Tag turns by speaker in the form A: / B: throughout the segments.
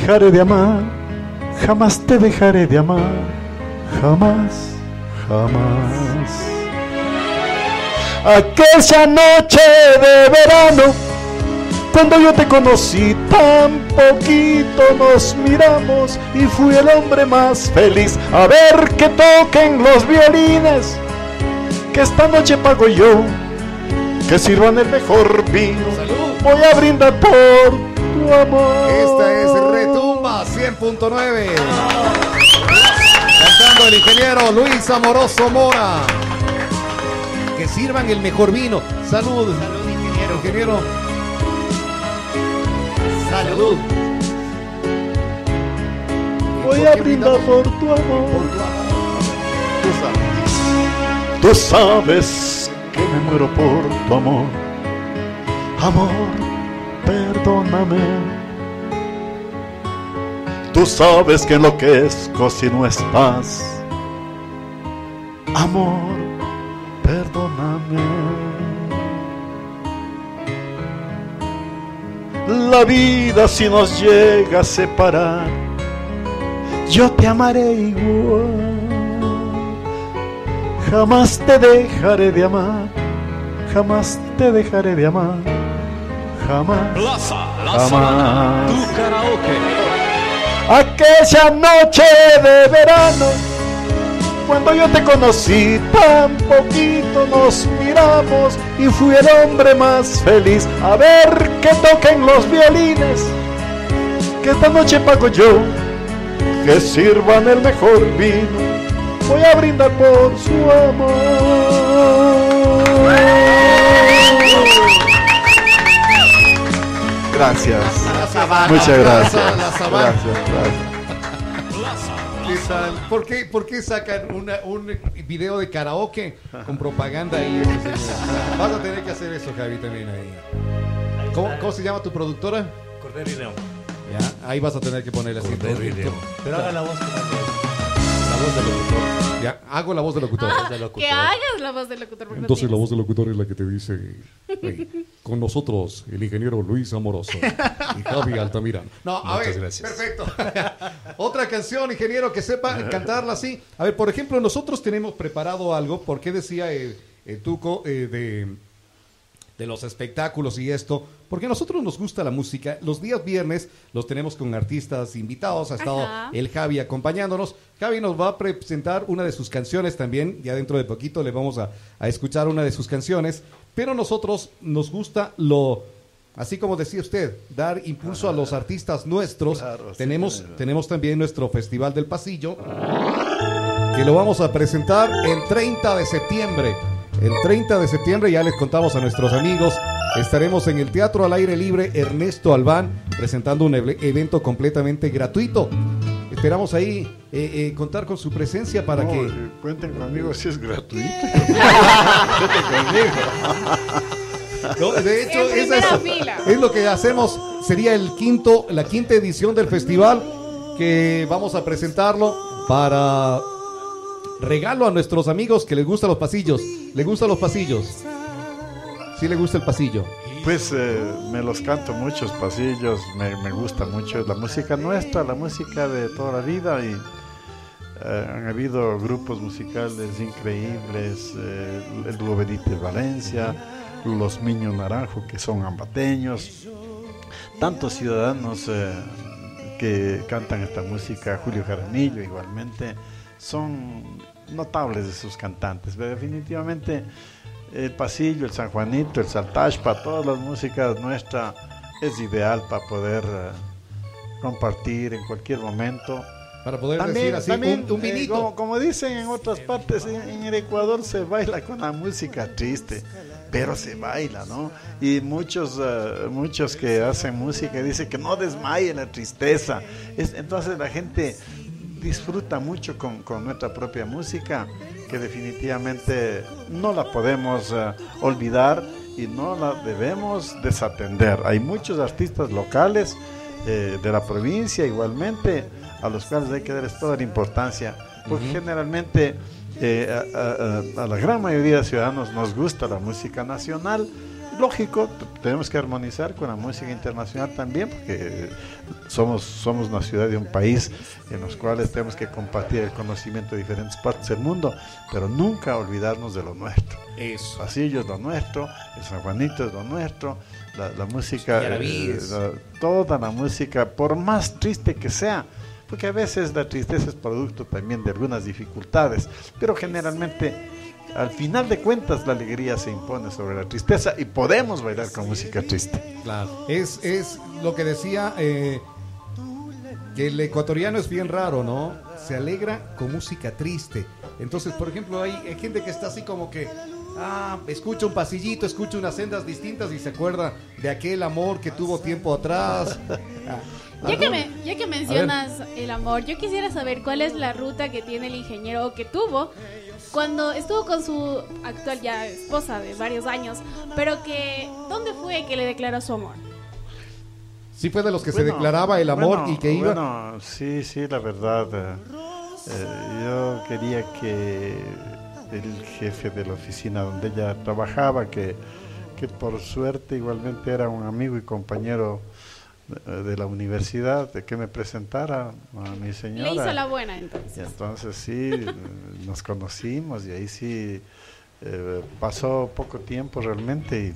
A: dejaré de amar, jamás te dejaré de amar, jamás, jamás. Aquella noche de verano, cuando yo te conocí, tan poquito nos miramos y fui el hombre más feliz. A ver que toquen los violines, que esta noche pago yo, que sirvan el mejor vino. Voy a brindar por tu amor.
B: Esta es Retumba 100.9. Cantando el ingeniero Luis Amoroso Mora. Que sirvan el mejor vino. Salud.
C: Salud, ingeniero.
B: Ingeniero.
C: Salud.
A: Voy a brindar por tu amor.
B: Por tu amor.
A: Tú sabes que me muero por tu amor. Amor, perdóname. Tú sabes que enloquezco si no estás. Amor, perdóname. La vida si nos llega a separar, yo te amaré igual. Jamás te dejaré de amar, jamás te dejaré de amar, jamás.
D: Plaza La
A: Jamás.
D: Sabana, tu karaoke.
A: Aquella noche de verano, cuando yo te conocí, tan poquito nos miramos y fui el hombre más feliz. A ver que toquen los violines, que esta noche pago yo, que sirvan el mejor vino. Voy a brindar por su amor. Gracias.
B: La sabana.
A: Muchas gracias.
B: La sabana.
A: Gracias, gracias.
B: ¿Qué tal? ¿Por qué, por qué sacan una- un video de karaoke con propaganda ahí? señor? Vas a tener que hacer eso, Javi, también ahí. ¿Cómo, cómo se llama tu productora?
C: Cordero y León.
B: Ya, ahí vas a tener que ponerle así.
C: Cordero y León. Pero haga la voz
B: La voz del locutor. Ya, hago la voz del locutor.
C: el de locutor.
E: Que hagas la voz del locutor. no
F: Entonces la voz del locutor es la que te dice, "Hey, con nosotros el ingeniero Luis Amoroso y Javi Altamirano.
B: No, a
C: Muchas
B: ver,
C: gracias.
B: perfecto. Otra canción, ingeniero, que sepa cantarla así. A ver, por ejemplo, nosotros tenemos preparado algo, porque decía eh, eh, Tuco eh, de, de los espectáculos y esto, porque a nosotros nos gusta la música. Los días viernes los tenemos con artistas invitados, ha estado
E: Ajá.
B: el Javi acompañándonos. Javi nos va a presentar una de sus canciones también, ya dentro de poquito le vamos a, a escuchar una de sus canciones, pero nosotros nos gusta lo, así como decía usted, dar impulso a los artistas nuestros.
A: Claro, sí,
B: tenemos,
A: claro.
B: tenemos también nuestro Festival del Pasillo, que lo vamos a presentar el 30 de septiembre. El 30 de septiembre ya les contamos a nuestros amigos, estaremos en el Teatro al Aire Libre Ernesto Albán presentando un eve- evento completamente gratuito. Esperamos ahí eh, eh, contar con su presencia para
A: No,
B: que...
A: eh, cuenten conmigo si es gratuito.
B: No, de hecho, es, eso. es lo que hacemos. Sería el quinto, la quinta edición del festival que vamos a presentarlo para regalo a nuestros amigos que les gustan los pasillos. ¿Le gustan los pasillos? Sí, le gusta el pasillo.
A: Pues eh, me los canto muchos pasillos, me, me gusta mucho la música nuestra, la música de toda la vida y eh, han habido grupos musicales increíbles, eh, el Dúo Benítez Valencia, los Niños Naranjo que son ambateños, tantos ciudadanos eh, que cantan esta música, Julio Jaramillo igualmente, son notables de sus cantantes, pero definitivamente el pasillo, el San Juanito, el Saltashpa, todas las músicas nuestras es ideal para poder eh, compartir en cualquier momento.
B: Para poder
A: También,
B: decir así,
A: también,
B: un, un
A: eh,
B: vinito.
A: como, como dicen en otras partes, en, en el Ecuador se baila con la música triste, pero se baila, ¿no? Y muchos, eh, muchos que hacen música dicen que no desmaye la tristeza. Es, entonces la gente disfruta mucho con, con nuestra propia música, que definitivamente no la podemos eh, olvidar y no la debemos desatender. Hay muchos artistas locales eh, de la provincia igualmente a los cuales hay que darles toda la importancia, porque generalmente eh, a, a- a- a la gran mayoría de ciudadanos nos gusta la música nacional lógico, tenemos que armonizar con la música internacional también, porque somos, somos una ciudad y un país en los cuales tenemos que compartir el conocimiento de diferentes partes del mundo, pero nunca olvidarnos de lo nuestro.
B: Eso.
A: Pasillo es lo nuestro, el San Juanito es lo nuestro, la, la música, eh, la- toda la música, por más triste que sea, porque a veces la tristeza es producto también de algunas dificultades, pero generalmente al final de cuentas la alegría se impone sobre la tristeza y podemos bailar con música triste.
B: Claro. Es, es lo que decía eh, que el ecuatoriano es bien raro, ¿no? Se alegra con música triste. Entonces, por ejemplo, hay, hay gente que está así como que, ah, escucha un pasillito, escucha unas sendas distintas y se acuerda de aquel amor que tuvo tiempo atrás. Ah,
E: Ya que, me, ya que mencionas el amor, yo quisiera saber cuál es la ruta que tiene el ingeniero o que tuvo cuando estuvo con su actual ya esposa de varios años, pero que ¿dónde fue que le declaró su amor?
B: sí fue de los que se declaraba el amor
A: bueno,
B: y que iba...
A: Bueno, sí, sí, la verdad. eh, eh, yo quería que el jefe de la oficina donde ella trabajaba, que, que por suerte igualmente era un amigo y compañero de, de la universidad, de que me presentara a mi señora.
E: Le hizo la buena
A: Y
E: entonces.
A: entonces sí, nos conocimos y ahí sí eh, pasó poco tiempo realmente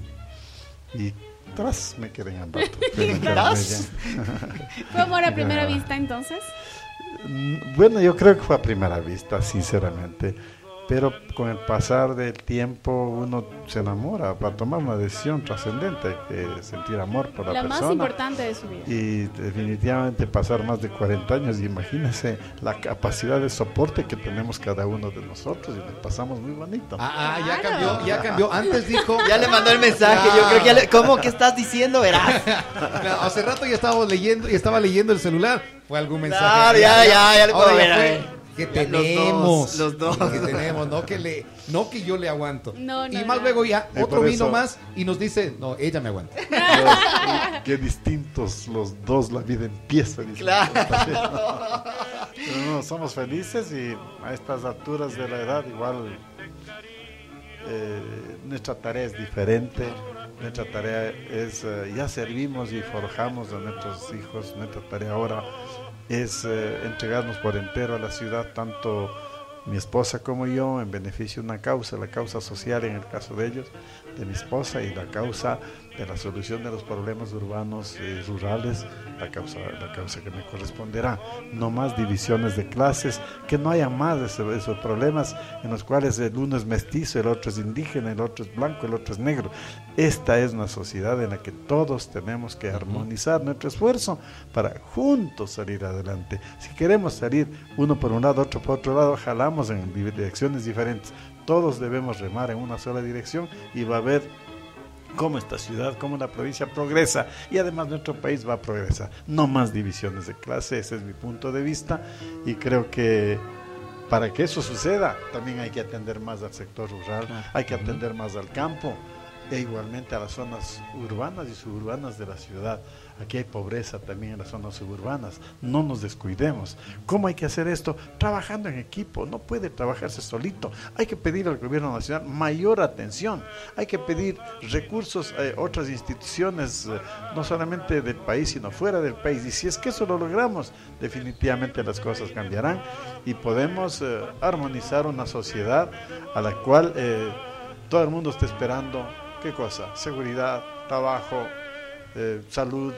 A: y, y tras me quedé en el rato. Fue mi
G: ¿Tras?
A: caramella.
E: ¿Fue amor a primera vista entonces?
A: Bueno, yo creo que fue a primera vista, sinceramente. Pero con el pasar del tiempo uno se enamora para tomar una decisión trascendente, que sentir amor por la,
E: La más
A: persona.
E: importante de su vida.
A: Y definitivamente pasar más de 40 años, y imagínense la capacidad de soporte que tenemos cada uno de nosotros y nos pasamos muy bonito.
B: Ah, ah, ya
E: Claro.
B: cambió, ya cambió. Antes dijo...
G: Ya le mandó el mensaje, yo creo que ya le... ¿Cómo? ¿Qué estás diciendo? Verás.
B: No, hace rato ya estábamos leyendo y estaba leyendo el celular. Fue algún mensaje.
G: Claro, ya, ya, ya le puedo
B: Ahora
G: ver,
B: ya
G: a
B: fue
G: ver.
B: Que
G: Ya, los
B: tenemos.
G: dos, los dos.
B: Que tenemos, no que le, no que yo le aguanto.
E: No, no,
B: y más
E: no.
B: luego ya
A: Y
B: otro vino
A: eso-
B: más y nos dice, no, ella me aguanta.
A: Los- qué distintos los dos, la vida empieza. dice.
G: Claro.
A: Pero no, somos felices y a estas alturas de la edad igual eh, nuestra tarea es diferente. Nuestra tarea es, eh, ya servimos y forjamos a nuestros hijos. Nuestra tarea ahora es eh, entregarnos por entero a la ciudad, tanto mi esposa como yo, en beneficio de una causa, la causa social en el caso de ellos, de mi esposa, y la causa de la solución de los problemas urbanos y rurales, la causa, la causa que me corresponderá. No más divisiones de clases, que no haya más ese- esos problemas en los cuales el uno es mestizo, el otro es indígena, el otro es blanco, el otro es negro. Esta es una sociedad en la que todos tenemos que armonizar nuestro esfuerzo para juntos salir adelante. Si queremos salir uno por un lado, otro por otro lado, jalamos en direcciones diferentes. Todos debemos remar en una sola dirección y va a haber cómo esta ciudad, cómo la provincia progresa y además nuestro país va a progresar. No más divisiones de clase, ese es mi punto de vista y creo que para que eso suceda también hay que atender más al sector rural, hay que atender más al campo e igualmente a las zonas urbanas y suburbanas de la ciudad. Aquí hay pobreza también en las zonas suburbanas. No nos descuidemos. ¿Cómo hay que hacer esto? Trabajando en equipo. No puede trabajarse solito. Hay que pedir al gobierno nacional mayor atención. Hay que pedir recursos a otras instituciones, eh, no solamente del país, sino fuera del país. Y si es que eso lo logramos, definitivamente las cosas cambiarán y podemos eh, armonizar una sociedad a la cual eh, todo el mundo está esperando. ¿Qué cosa? Seguridad, trabajo, eh, salud,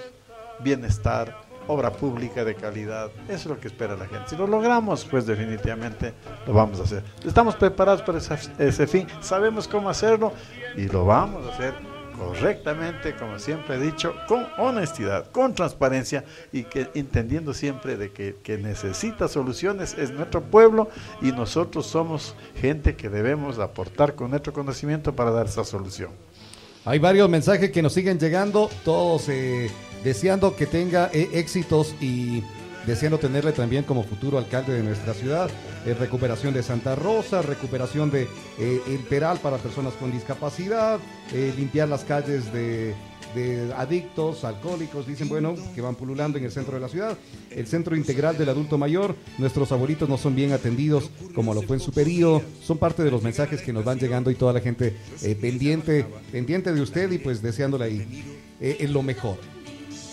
A: bienestar, obra pública de calidad. Eso es lo que espera la gente. Si lo logramos, pues definitivamente lo vamos a hacer. Estamos preparados para esa- ese fin, sabemos cómo hacerlo y lo vamos a hacer correctamente, como siempre he dicho, con honestidad, con transparencia y que entendiendo siempre de que, que necesita soluciones es nuestro pueblo y nosotros somos gente que debemos aportar con nuestro conocimiento para dar esa solución.
B: Hay varios mensajes que nos siguen llegando, todos eh, deseando que tenga eh, éxitos y deseando tenerle también como futuro alcalde de nuestra ciudad. Eh, recuperación de Santa Rosa, recuperación de eh, El Peral para personas con discapacidad, limpiar las calles de, de adictos, alcohólicos, dicen, bueno, que van pululando en el centro de la ciudad. El centro integral del adulto mayor, nuestros abuelitos no son bien atendidos como lo fue en su periodo. Son parte de los mensajes que nos van llegando y toda la gente eh, pendiente, pendiente de usted y pues deseándole ahí eh, en lo mejor.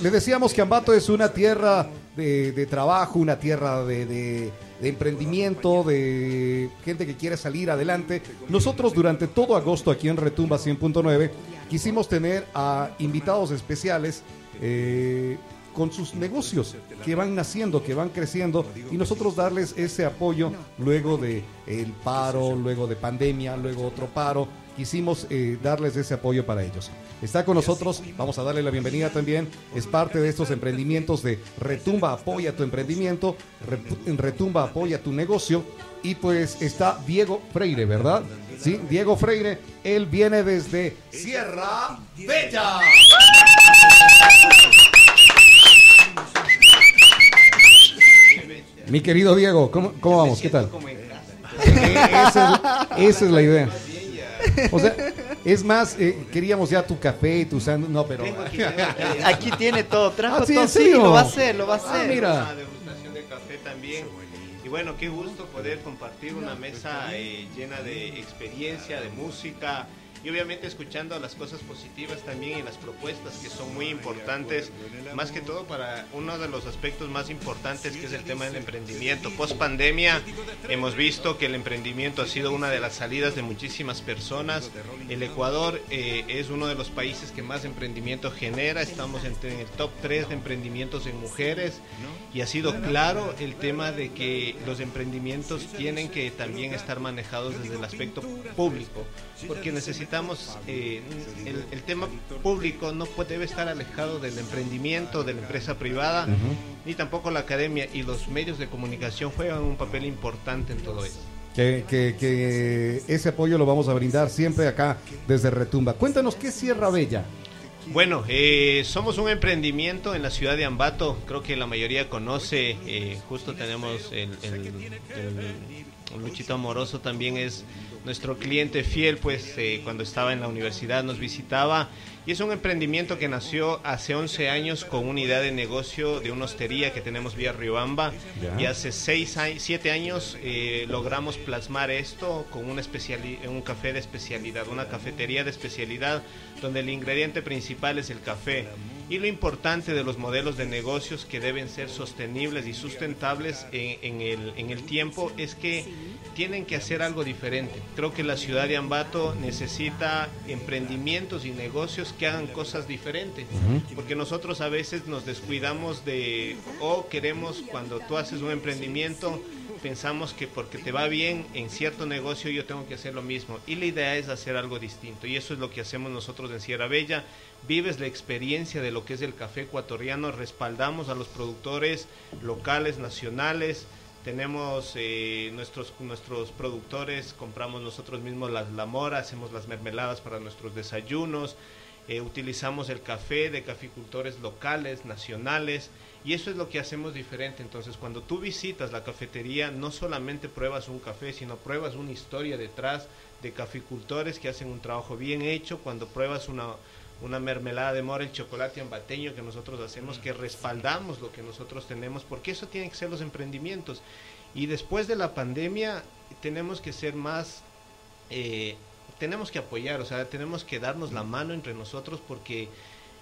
B: Le decíamos que Ambato es una tierra de, trabajo, una tierra de- de emprendimiento, de gente que quiere salir adelante. Nosotros durante todo agosto aquí en Retumba 100.9 quisimos tener a invitados especiales eh, con sus negocios que van naciendo, que van creciendo y nosotros darles ese apoyo luego de el paro, luego de pandemia, luego otro paro. Quisimos eh, darles ese apoyo para ellos. Está con nosotros, vamos a darle la bienvenida también. Es parte de estos emprendimientos de Retumba Apoya tu emprendimiento, Re- Retumba Apoya tu negocio. Y pues está Diego Freire, ¿verdad? Sí, Diego Freire, él viene desde Sierra Bella. Mi querido Diego, ¿cómo, cómo vamos? ¿Qué tal? Esa, es, esa es la idea. O sea, es más, eh, queríamos ya tu café y tu sándwich. No, pero.
G: Aquí tiene todo, trajo
B: Ah, sí,
G: todo.
B: ¿en
G: Sí, lo va a hacer, lo va a
B: Ah,
G: hacer.
B: mira.
C: Una degustación de café también. Y bueno, qué gusto poder compartir una mesa eh, llena de experiencia, de música y obviamente escuchando las cosas positivas también y las propuestas que son muy importantes, más que todo para uno de los aspectos más importantes que es el tema del emprendimiento. Post pandemia hemos visto que el emprendimiento ha sido una de las salidas de muchísimas personas. El Ecuador eh, es uno de los países que más emprendimiento genera, estamos en el top 3 de emprendimientos en mujeres y ha sido claro el tema de que los emprendimientos tienen que también estar manejados desde el aspecto público, porque necesitamos, eh, el, el tema público no puede, debe estar alejado del emprendimiento, de la empresa privada, ni tampoco la academia y los medios de comunicación juegan un papel importante en todo eso.
B: Que, que- que ese apoyo lo vamos a brindar siempre acá desde Retumba. Cuéntanos qué es Sierra Bella.
C: Bueno, eh, somos un emprendimiento en la ciudad de Ambato. Creo que la mayoría conoce. eh, justo tenemos el, el- el- el Luchito Amoroso también es nuestro cliente fiel. Pues eh, cuando estaba en la universidad nos visitaba. Y es un emprendimiento que nació hace 11 años con una idea de negocio de una hostería que tenemos vía Riobamba. Y hace 6 7 años eh, logramos plasmar esto con una un café de especialidad, una cafetería de especialidad donde el ingrediente principal es el café. Y lo importante de los modelos de negocios que deben ser sostenibles y sustentables en, en el, en el tiempo es que tienen que hacer algo diferente. Creo que la ciudad de Ambato necesita emprendimientos y negocios que hagan cosas diferentes. Porque nosotros a veces nos descuidamos de o queremos cuando tú haces un emprendimiento pensamos que porque te va bien en cierto negocio yo tengo que hacer lo mismo. Y la idea es hacer algo distinto. Y eso es lo que hacemos nosotros en Sierra Bella. Vives la experiencia de lo que es el café ecuatoriano. Respaldamos a los productores locales nacionales. Tenemos eh, nuestros nuestros productores. Compramos nosotros mismos las la mora hacemos las mermeladas para nuestros desayunos eh, utilizamos el café de caficultores locales, nacionales, y eso es lo que hacemos diferente. Entonces, cuando tú visitas la cafetería, no solamente pruebas un café, sino pruebas una historia detrás de caficultores que hacen un trabajo bien hecho. Cuando pruebas una, una mermelada de mora, el chocolate ambateño que nosotros hacemos, que respaldamos lo que nosotros tenemos, porque eso tienen que ser los emprendimientos. Y después de la pandemia, tenemos que ser más eh, tenemos que apoyar, o sea, tenemos que darnos la mano entre nosotros porque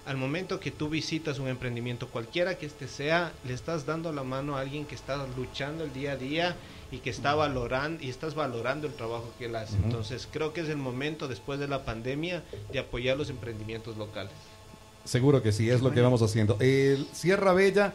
C: al momento que tú visitas un emprendimiento, cualquiera que este sea, le estás dando la mano a alguien que está luchando el día a día y que está valorando y estás valorando el trabajo que él hace. Entonces, creo que es el momento después de la pandemia de apoyar los emprendimientos locales.
B: Seguro que sí, es lo que vamos haciendo. El Sierra Bella,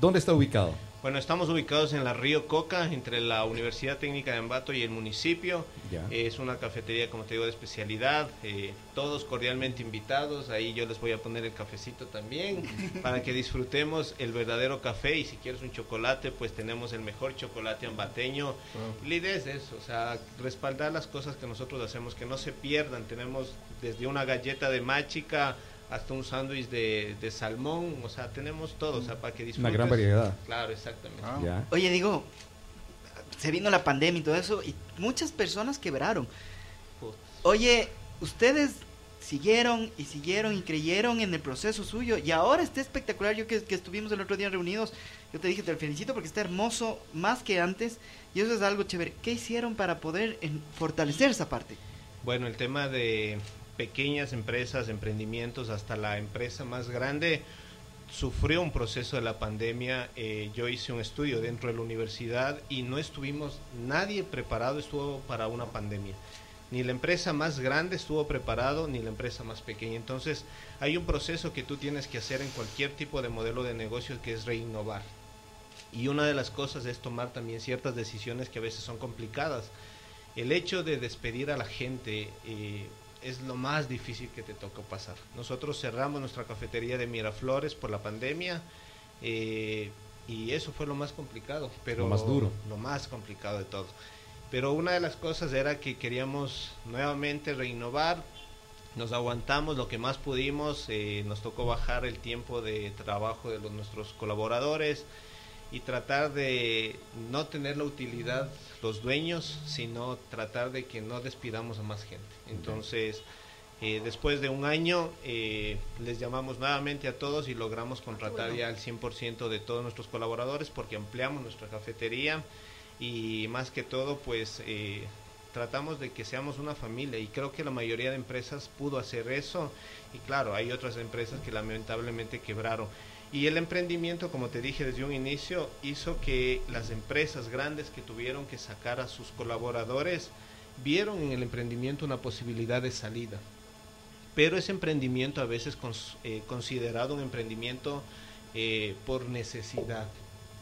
B: ¿dónde está ubicado?
C: Bueno, estamos ubicados en la Río Coca, entre la Universidad Técnica de Ambato y el municipio.
B: Ya.
C: Es una cafetería, como te digo, de especialidad. eh, todos cordialmente invitados. Ahí yo les voy a poner el cafecito también para que disfrutemos el verdadero café. Y si quieres un chocolate, pues tenemos el mejor chocolate ambateño. Y La idea es eso, o sea, respaldar las cosas que nosotros hacemos, que no se pierdan. Tenemos desde una galleta de máchica hasta un sándwich de, de salmón. O sea, tenemos todo, o sea, para que disfrutes.
B: Una gran variedad.
C: Claro, exactamente.
A: Ah.
B: Ya.
G: Oye, digo, se vino la pandemia y todo eso, y muchas personas quebraron. Oye, ustedes siguieron y siguieron y creyeron en el proceso suyo y ahora está espectacular. Yo que, que estuvimos el otro día reunidos, yo te dije, te felicito porque está hermoso más que antes y eso es algo chévere. ¿Qué hicieron para poder en- fortalecer esa parte?
C: Bueno, el tema de pequeñas empresas, emprendimientos, hasta la empresa más grande, sufrió un proceso de la pandemia. Eh, yo hice un estudio dentro de la universidad y no estuvimos, nadie preparado estuvo para una pandemia. Ni la empresa más grande estuvo preparado, ni la empresa más pequeña. Entonces, hay un proceso que tú tienes que hacer en cualquier tipo de modelo de negocio que es reinnovar. Y una de las cosas es tomar también ciertas decisiones que a veces son complicadas. El hecho de despedir a la gente eh, es lo más difícil que te toca pasar. Nosotros cerramos nuestra cafetería de Miraflores por la pandemia eh, y eso fue lo más complicado, pero
B: Lo más duro.
C: lo más complicado de todo. Pero una de las cosas era que queríamos nuevamente reinnovar, nos aguantamos lo que más pudimos, eh, nos tocó bajar el tiempo de trabajo de los, nuestros colaboradores y tratar de no tener la utilidad los dueños, sino tratar de que no despidamos a más gente. Entonces, eh, después de un año, eh, les llamamos nuevamente a todos y logramos contratar ya al 100% de todos nuestros colaboradores porque ampliamos nuestra cafetería y más que todo, pues eh, tratamos de que seamos una familia y creo que la mayoría de empresas pudo hacer eso y claro, hay otras empresas que lamentablemente quebraron. Y el emprendimiento, como te dije desde un inicio, hizo que las empresas grandes que tuvieron que sacar a sus colaboradores vieron en el emprendimiento una posibilidad de salida. Pero ese emprendimiento a veces eh, considerado un emprendimiento eh, por necesidad.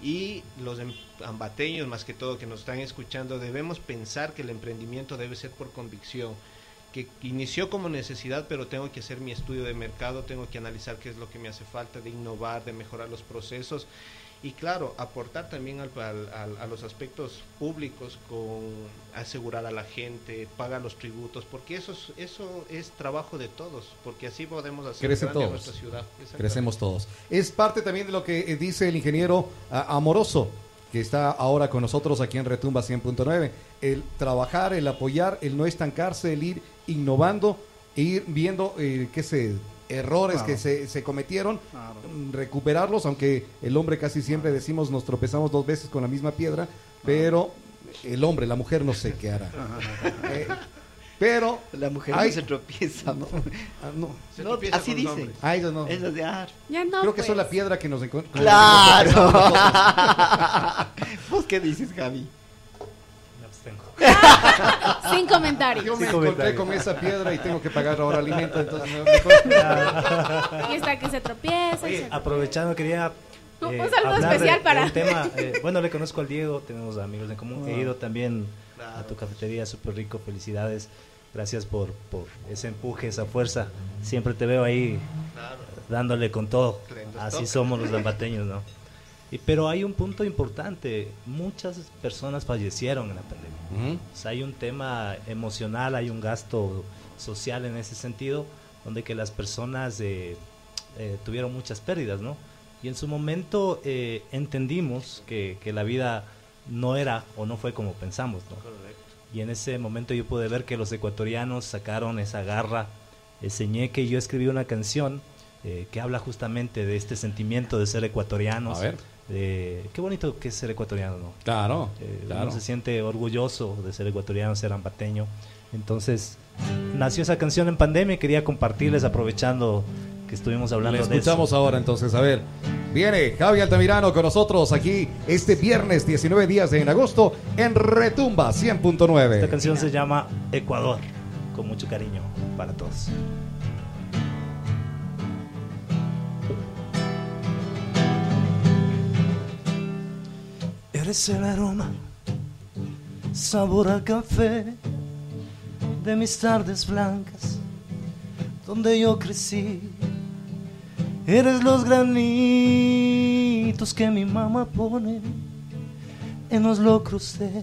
C: Y los em- ambateños, más que todo, que nos están escuchando, debemos pensar que el emprendimiento debe ser por convicción que inició como necesidad, pero tengo que hacer mi estudio de mercado, tengo que analizar qué es lo que me hace falta, de innovar, de mejorar los procesos y claro, aportar también al- al- a los aspectos públicos con asegurar a la gente, pagar los tributos, porque eso es, eso es trabajo de todos, porque así podemos hacer a
B: todos.
C: nuestra ciudad.
B: Crecemos todos. Es parte también de lo que eh, dice el ingeniero ah, Amoroso, que está ahora con nosotros aquí en Retumba 100.9. El trabajar, el apoyar, el no estancarse, el ir innovando, e ir viendo eh, qué sé, errores
A: Claro.
B: que se, se cometieron,
A: Claro.
B: mm, recuperarlos, aunque el hombre casi siempre decimos nos tropezamos dos veces con la misma piedra, pero el hombre, la mujer no sé qué hará. Eh, pero
G: La mujer
B: Ay.
G: no se tropieza.
B: no, ah, no.
C: Se
G: No,
C: tropieza
G: así
C: hombres.
B: Ay, no, no.
G: Es de ah,
E: Ya no.
B: Creo que
E: pues.
B: son la piedra que nos encontramos.
G: Claro. ¿Vos qué dices, Javi?
E: Sin comentarios.
B: Yo me
H: Sin
B: encontré
H: comentario.
B: con esa piedra y tengo que pagar ahora alimento, entonces me- mejor-
E: Y está que se tropieza.
H: Oye,
E: se-
H: aprovechando, quería.
E: Un-
H: eh,
E: un saludo
H: de-
E: especial
H: de
E: para-
H: un tema. eh, bueno, le conozco al Diego, tenemos amigos en común. He ido también a tu cafetería, súper rico. Felicidades. Gracias por, por ese empuje, esa fuerza. Siempre te veo ahí
C: Claro.
H: dándole con todo. Así somos los lambateños, ¿no? Y, pero hay un punto importante. Muchas personas fallecieron en la pandemia.
B: Ujú.
H: O sea, hay un tema emocional, hay un gasto social en ese sentido, donde que las personas eh, eh, tuvieron muchas pérdidas, ¿no? Y en su momento eh, entendimos que, que la vida no era o no fue como pensamos, ¿no? Y en ese momento yo pude ver que los ecuatorianos sacaron esa garra, ese ñeque, y yo escribí una canción eh, que habla justamente de este sentimiento de ser ecuatorianos.
B: A ver.
H: De- qué bonito que es ser ecuatoriano, ¿no?
B: Claro,
H: Eh,
B: claro.
H: Uno se siente orgulloso de ser ecuatoriano, ser ambateño. Entonces, nació esa canción en pandemia y quería compartirles aprovechando que estuvimos hablando
B: Le
H: de
B: escuchamos
H: eso.
B: ahora entonces, a ver. Viene Javi Altamirano con nosotros aquí este viernes 19 días de en agosto en Retumba
H: Esta
B: 100.9.
H: canción se llama Ecuador, con mucho cariño para todos. Eres el aroma, sabor a café de mis tardes blancas, donde yo crecí. Eres los granitos que mi mamá pone en los locros de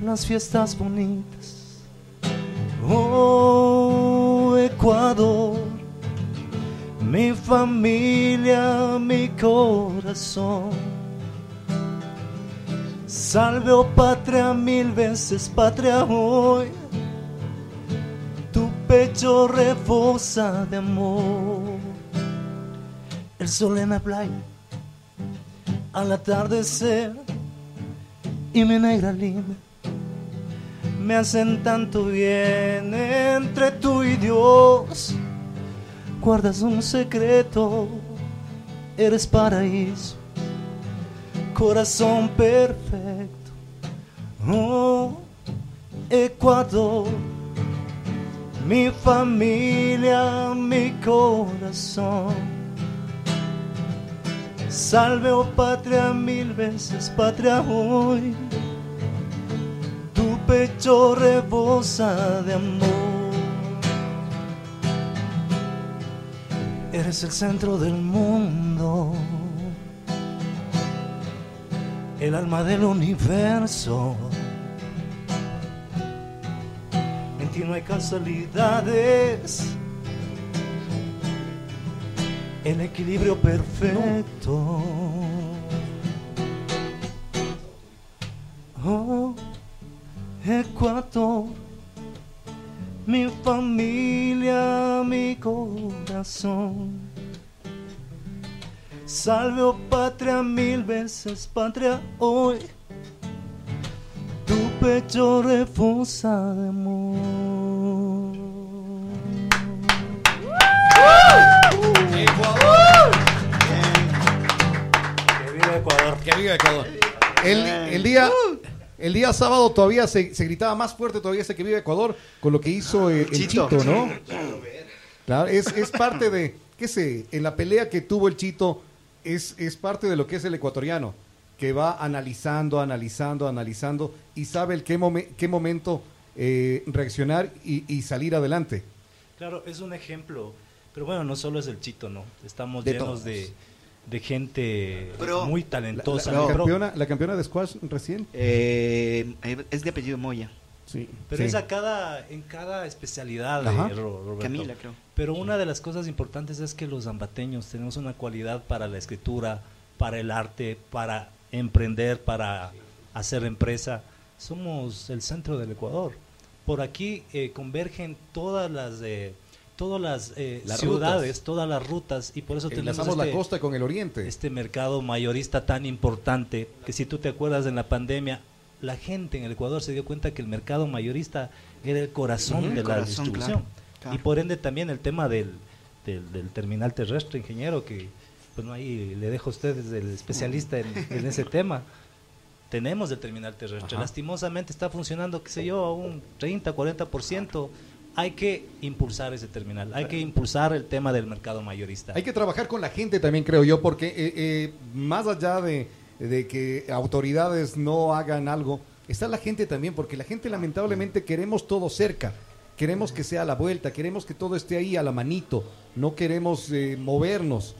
H: las fiestas bonitas. Oh, Ecuador, mi familia, mi corazón. Salve, oh patria, mil veces patria hoy. Tu pecho rebosa de amor. El sol en la playa al atardecer y mi negra linda me hacen tanto bien entre tú y Dios. Guardas un secreto, eres paraíso, corazón perfecto. Oh, Ecuador, mi familia, mi corazón. Salve, oh patria, mil veces patria hoy. Tu pecho rebosa de amor. Eres el centro del mundo, el alma del universo. En ti no hay casualidades el equilibrio perfecto. Oh, Ecuador, mi familia, mi corazón. Salve, oh patria, mil veces patria hoy. Tu pecho refusa de amor. Que viva Ecuador.
B: Que viva Ecuador. El, el día, el día sábado todavía se, se gritaba más fuerte todavía ese que vive Ecuador con lo que hizo eh, el
G: Chito.
B: Chito, ¿no? Claro, es, es parte de, qué sé, en la pelea que tuvo el Chito es, es parte de lo que es el ecuatoriano, que va analizando, analizando, analizando y sabe el qué, momen- qué momento eh, reaccionar y, y salir adelante.
H: Claro, es un ejemplo. Pero bueno, no solo es el chito, ¿no? Estamos
B: De
H: llenos
B: todos.
H: de, de gente muy
B: La,
H: talentosa.
B: la.
H: Pro.
B: campeona, la campeona de squash recién.
G: Eh, es de apellido Moya.
B: Sí.
H: Pero
B: sí.
H: es a cada, en cada especialidad,
B: Ajá.
H: Ro- Roberto.
G: Camila, creo.
H: Pero una de las cosas importantes es que los ambateños tenemos una cualidad para la escritura, para el arte, para emprender, para hacer empresa. Somos el centro del Ecuador. Por aquí eh, convergen todas las, eh, todas las, eh,
B: Las
H: ciudades,
B: rutas.
H: todas las rutas y por eso tenemos
B: Enlazamos
H: este,
B: la costa con el oriente.
H: este mercado mayorista tan importante que si tú te acuerdas en la pandemia la gente en el Ecuador se dio cuenta que el mercado mayorista era el corazón de
G: el
H: la
G: corazón,
H: distribución.
G: claro, claro.
H: y por ende también el tema del, del, del terminal terrestre ingeniero que bueno ahí le dejo a ustedes el especialista en, en ese tema. Tenemos el terminal terrestre.
B: Ajá.
H: lastimosamente está funcionando qué sé yo a un 30 40% hay que impulsar ese terminal hay que impulsar el tema del mercado mayorista.
B: Hay que trabajar con la gente también, creo yo, porque eh, eh, más allá de, de que autoridades no hagan algo, está la gente también, porque la gente lamentablemente queremos todo cerca, queremos que sea a la vuelta, queremos que todo esté ahí a la manito, no queremos eh, movernos.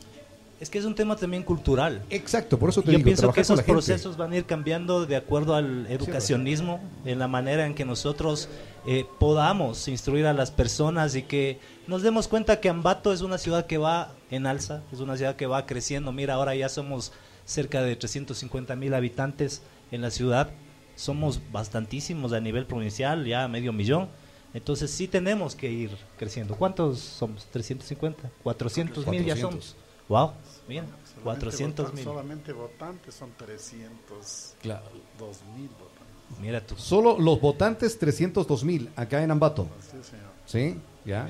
H: es que es un tema también cultural.
B: Exacto, por eso te
H: Yo
B: digo,
H: pienso que esos procesos van a ir cambiando de acuerdo al educacionismo, en la manera en que nosotros eh, podamos instruir a las personas y que nos demos cuenta que Ambato es una ciudad que va en alza, es una ciudad que va creciendo. Mira, ahora ya somos cerca de 350 mil habitantes en la ciudad, somos bastantísimos a nivel provincial, ya medio millón. Entonces sí tenemos que ir creciendo. ¿Cuántos somos? 350, 400 mil ya
B: 400.
H: somos. Wow,
A: Solamente
H: 400
A: votan-
H: mil.
A: Solamente votantes son 300.
B: Claro.
A: 2000 votantes.
H: Mira tú.
B: Solo los votantes 302 mil acá en Ambato.
A: Sí, señor.
B: ¿Sí? ¿Ya?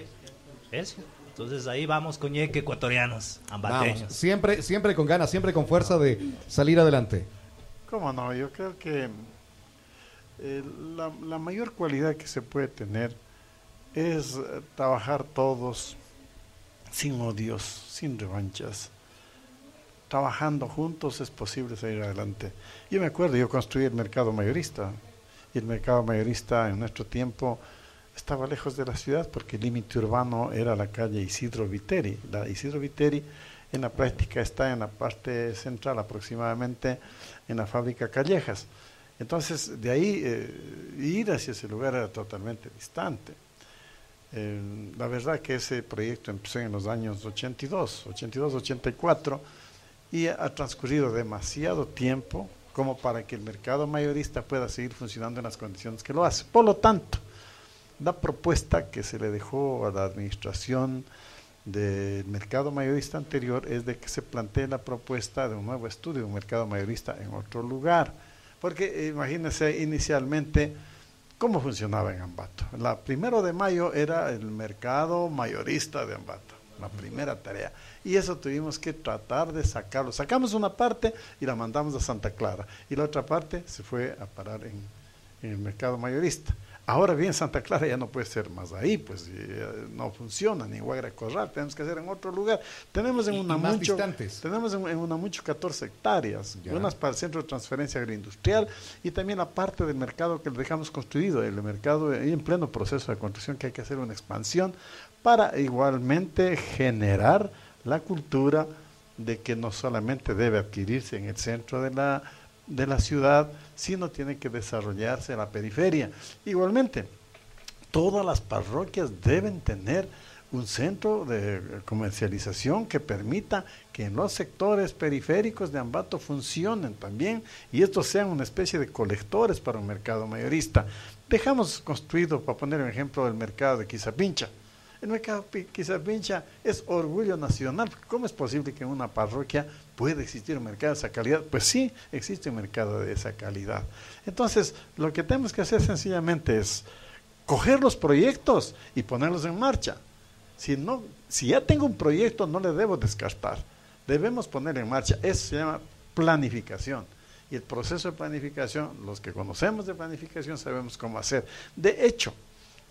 H: Eso. Entonces ahí vamos con ñeque ecuatorianos, ambateños.
B: Vamos. Siempre, siempre con ganas, siempre con fuerza de salir adelante.
A: ¿Cómo no? Yo creo que eh, la, la mayor cualidad que se puede tener es eh, trabajar todos sin odios, sin revanchas. Trabajando juntos es posible salir adelante. Yo me acuerdo, yo construí el mercado mayorista y el mercado mayorista en nuestro tiempo estaba lejos de la ciudad porque el límite urbano era la calle Isidro Viteri. La Isidro Viteri en la práctica está en la parte central, aproximadamente en la fábrica Callejas. Entonces, de ahí eh, ir hacia ese lugar era totalmente distante. Eh, la verdad que ese proyecto empezó en los años 82, 82, 84 y ha transcurrido demasiado tiempo como para que el mercado mayorista pueda seguir funcionando en las condiciones que lo hace. Por lo tanto, la propuesta que se le dejó a la administración del mercado mayorista anterior es de que se plantee la propuesta de un nuevo estudio de un mercado mayorista en otro lugar. Porque imagínense inicialmente cómo funcionaba en Ambato. La primero de mayo era el mercado mayorista de Ambato, la primera tarea. Y eso tuvimos que tratar de sacarlo. Sacamos una parte y la mandamos a Santa Clara. Y la otra parte se fue a parar en, en el mercado mayorista. Ahora bien, Santa Clara ya no puede ser más ahí, pues eh, no funciona, ni Guagra Corral, tenemos que hacer en otro lugar. Tenemos en
B: Y-
A: una mucho,
B: distantes.
A: tenemos en, en una mucho 14 hectáreas,
B: Ya.
A: unas para el centro de transferencia agroindustrial y también la parte del mercado que le dejamos construido, el mercado ahí en pleno proceso de construcción que hay que hacer una expansión para igualmente generar la cultura de que no solamente debe adquirirse en el centro de la, de la ciudad, sino tiene que desarrollarse en la periferia. Igualmente, todas las parroquias deben tener un centro de comercialización que permita que en los sectores periféricos de Ambato funcionen también y estos sean una especie de colectores para un mercado mayorista. Dejamos construido, para poner un ejemplo, el mercado de Quizapincha. Mercado Pi- Quizapincha es orgullo nacional. ¿Cómo es posible que en una parroquia pueda existir un mercado de esa calidad? Pues sí, existe un mercado de esa calidad. Entonces, lo que tenemos que hacer sencillamente es coger los proyectos y ponerlos en marcha. Si, no, si ya tengo un proyecto, no le debo descartar. Debemos poner en marcha. Eso se llama planificación. Y el proceso de planificación, los que conocemos de planificación sabemos cómo hacer. De hecho,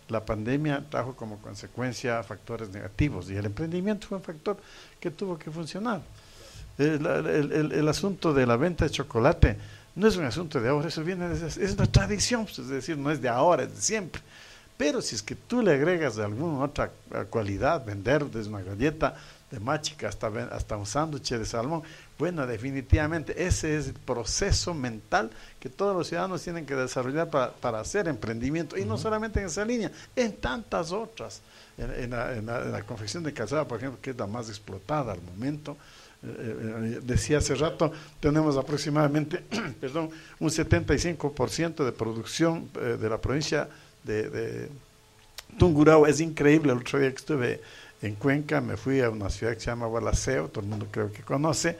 A: la pandemia trajo como consecuencia factores negativos y el emprendimiento fue un factor que tuvo que funcionar. El, asunto de la venta de chocolate no es un asunto de ahora, eso viene desde, es una tradición, pues, es decir, no es de ahora, es de siempre. Pero si es que tú le agregas alguna otra cualidad, vender desde galleta de machica hasta, hasta un sándwich de salmón, bueno, definitivamente ese es el proceso mental que todos los ciudadanos tienen que desarrollar para, para hacer emprendimiento. Y no solamente en esa línea, en tantas otras. En, en la, en la- en la confección de calzada, por ejemplo, que es la más explotada al momento. Eh, eh, decía hace rato, tenemos aproximadamente, perdón, un 75% de producción eh, de la provincia de, de Tungurahua. Es increíble, el otro día que estuve en Cuenca, me fui a una ciudad que se llama Gualaceo, todo el mundo creo que conoce,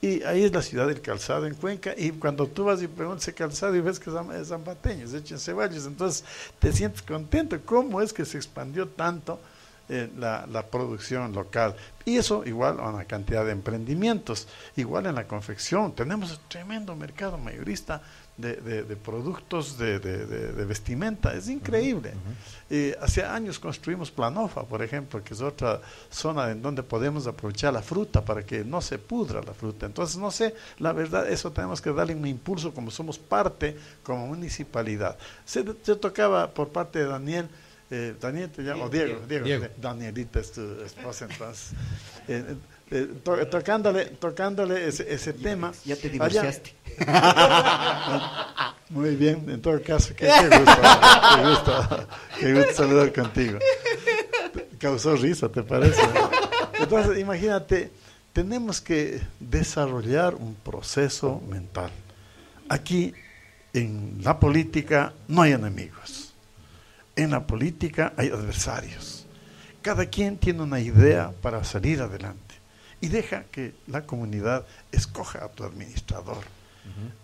A: y ahí es la ciudad del calzado en Cuenca, y cuando tú vas y preguntas el calzado y ves que es zam- es zambateño, es hecho Ceballos, entonces te sientes contento. ¿Cómo es que se expandió tanto eh, la, la producción local? Y eso igual a una cantidad de emprendimientos, igual en la confección. Tenemos un tremendo mercado mayorista de, de- de productos de, de- de- de vestimenta, es increíble. Eh, hace años construimos Planofa, por ejemplo, que es otra zona en donde podemos aprovechar la fruta para que no se pudra la fruta. Entonces, no sé, la verdad, eso tenemos que darle un impulso como somos parte, como municipalidad. Se, se tocaba por parte de Daniel. eh, Daniel te llamo, Diego, Diego,
B: Diego.
A: Danielita es tu esposa entonces. Eh, eh, to- tocándole, tocándole ese, ese tema.
G: Ya te divorciaste.
A: muy bien, en todo caso, qué, qué gusto, qué gusto, qué gusto saludar contigo. Causó risa, ¿te parece? Entonces, imagínate, tenemos que desarrollar un proceso mental. Aquí, en la política, no hay enemigos. En la política hay adversarios. Cada quien tiene una idea para salir adelante y deja que la comunidad escoja a tu administrador.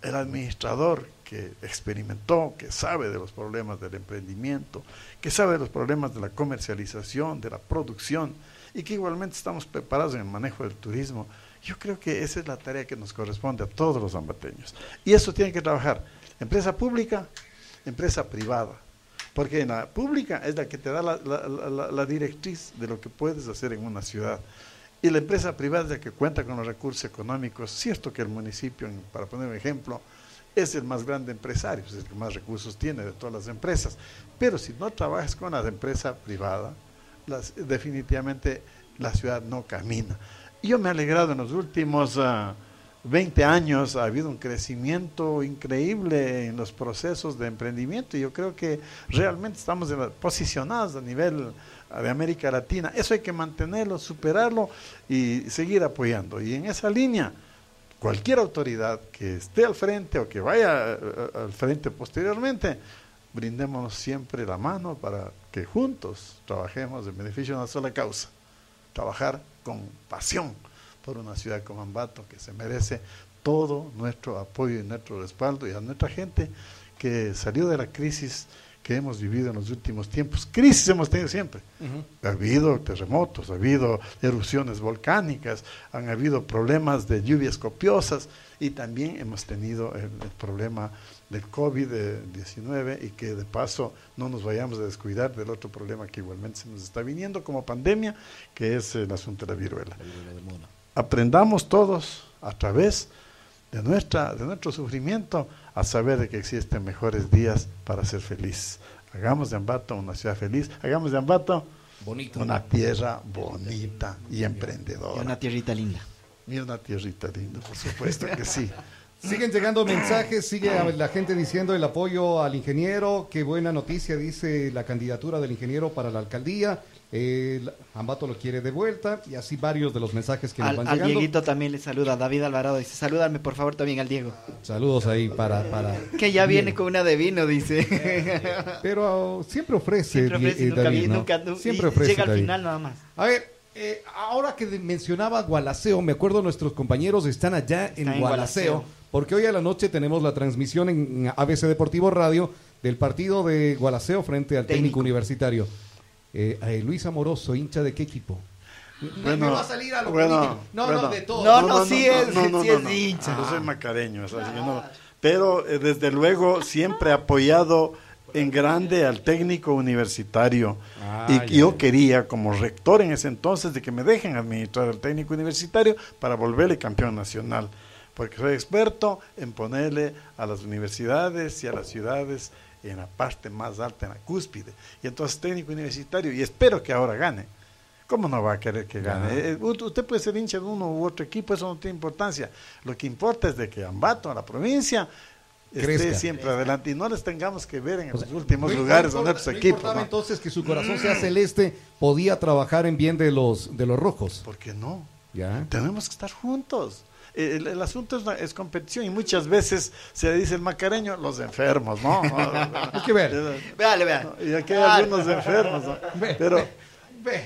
A: El administrador que experimentó, que sabe de los problemas del emprendimiento, que sabe de los problemas de la comercialización, de la producción y que igualmente estamos preparados en el manejo del turismo. Yo creo que esa es la tarea que nos corresponde a todos los ambateños. Y eso tiene que trabajar empresa pública, empresa privada. Porque en la pública es la que te da la, la- la- la directriz de lo que puedes hacer en una ciudad. Y la empresa privada que cuenta con los recursos económicos. Cierto que el municipio, para poner un ejemplo, es el más grande empresario, es el que más recursos tiene de todas las empresas. Pero si no trabajas con la empresa privada, definitivamente la ciudad no camina. Yo me he alegrado en los últimos ah, 20 años, ha habido un crecimiento increíble en los procesos de emprendimiento y yo creo que realmente estamos posicionados a nivel ah, de América Latina. Eso hay que mantenerlo, superarlo y seguir apoyando. Y en esa línea, cualquier autoridad que esté al frente o que vaya eh, al frente posteriormente, brindémonos siempre la mano para que juntos trabajemos en beneficio de una sola causa, trabajar con pasión por una ciudad como Ambato que se merece todo nuestro apoyo y nuestro respaldo y a nuestra gente que salió de la crisis que hemos vivido en los últimos tiempos. Crisis hemos tenido siempre. Ha habido terremotos, ha habido erupciones volcánicas, han habido problemas de lluvias copiosas y también hemos tenido el, el problema del COVID-19 y que de paso no nos vayamos a descuidar del otro problema que igualmente se nos está viniendo como pandemia, que es el asunto de la viruela. Aprendamos todos a través de, nuestra, de nuestro sufrimiento a saber de que existen mejores días para ser feliz. Hagamos de Ambato una ciudad feliz, hagamos de Ambato
B: Bonito.
A: una tierra bonita y emprendedora.
G: Y una tierrita linda.
A: Y una tierrita linda, por supuesto que sí.
B: Siguen llegando mensajes, sigue la gente diciendo el apoyo al ingeniero, qué buena noticia dice la candidatura del ingeniero para la alcaldía, eh, Ambato lo quiere de vuelta y así varios de los mensajes que nos
G: Al,
B: van
G: al
B: llegando.
G: Dieguito también le saluda, David Alvarado dice, salúdame por favor también al Diego.
B: Saludos ahí para... para
G: Que ya viene con una de vino, dice.
B: Pero siempre ofrece,
G: Siempre ofrece,
B: eh,
G: nunca,
B: David,
G: vi-
B: ¿no?
G: nunca, nu-
B: Siempre ofrece
G: llega al
B: David.
G: final nada más.
B: A ver, eh, ahora que mencionaba Gualaceo, me acuerdo nuestros compañeros están allá en,
G: en
B: Gualaceo,
G: Gualaceo.
B: porque hoy a la noche tenemos la transmisión en ABC Deportivo Radio del partido de Gualaceo frente al técnico,
G: Técnico.
B: universitario. Eh, eh, Luis Amoroso, hincha de qué equipo? Va a salir a lo
A: bueno,
B: político. No,
A: bueno.
B: no, de todo.
G: No, no, sí es, sí es hincha.
A: Yo soy macareño, o sea, yo no- pero eh, desde luego siempre he apoyado en grande al técnico universitario
B: Ah,
A: y
B: ya,
A: yo
B: ya.
A: quería como rector en ese entonces de que me dejen administrar al técnico universitario para volverle campeón nacional porque soy experto en ponerle a las universidades y a las ciudades en la parte más alta, en la cúspide. Y entonces técnico universitario, y espero que ahora gane. ¿Cómo no va a querer que gane? Eh, u- usted puede ser hincha de uno u otro equipo, eso no tiene importancia. Lo que importa es de que Ambato, la provincia, esté
B: Crezca.
A: siempre adelante y no les tengamos que ver en
B: O
A: los
B: sea,
A: últimos
B: no
A: lugares donde equipos.
B: importaba
A: ¿no?
B: entonces que su corazón sea celeste, podía trabajar en bien de los de los rojos.
A: ¿Por qué no?
B: Ya.
A: Tenemos que estar juntos. El, el asunto es, es competición y muchas veces se dice el macareño, los enfermos, ¿no?
B: Hay que ver.
G: Véale, véale.
A: No, Y aquí hay algunos enfermos, ¿no? Pero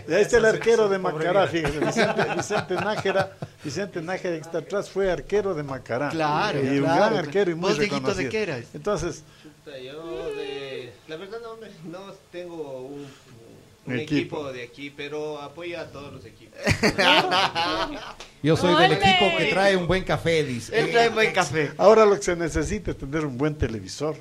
A: y ahí está el arquero de Macará, fíjese, Vicente, Vicente Nájera, Vicente Nájera que está atrás fue arquero de Macará.
G: Claro,
A: y un
G: claro.
A: gran arquero y muy
G: ¿Vos, Dieguito, de
A: reconocido.
G: qué eras?
A: Entonces,
C: Chuta, Yo de, la verdad no, no tengo un, un equipo.
A: equipo.
C: de aquí, pero apoyo a todos los equipos.
B: Yo soy del equipo que trae un buen café, dice.
G: Él trae buen café.
A: ahora lo que se necesita es tener un buen televisor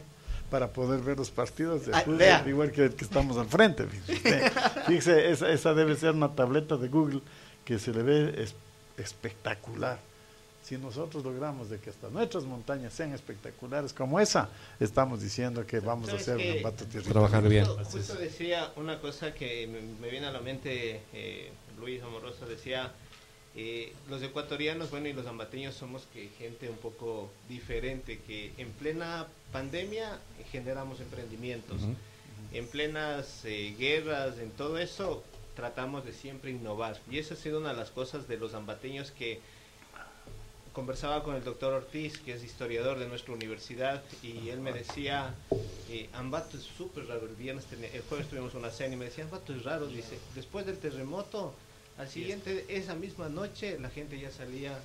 A: para poder ver los partidos de
G: Ay,
A: fútbol, igual que el que estamos al frente. Fíjese, esa, esa debe ser una tableta de Google que se le ve es- espectacular. Si nosotros logramos de que hasta nuestras montañas sean espectaculares como esa, estamos diciendo que vamos a
C: ¿Sabes
A: hacer un Tierrita.
B: Trabajar bien.
C: Justo, justo decía una cosa que me, me viene a la mente, eh, Luis Amoroso decía, eh, los ecuatorianos, bueno, y los ambateños somos que gente un poco diferente, que en plena pandemia generamos emprendimientos, en plenas eh, guerras, en todo eso, tratamos de siempre innovar. Y esa ha sido una de las cosas de los ambateños que conversaba con el doctor Ortiz, que es historiador de nuestra universidad, y él me decía, eh, Ambato es súper raro, el viernes, el jueves tuvimos una cena y me decía, Ambato es raro, dice, después del terremoto, al siguiente, esa misma noche, la gente ya salía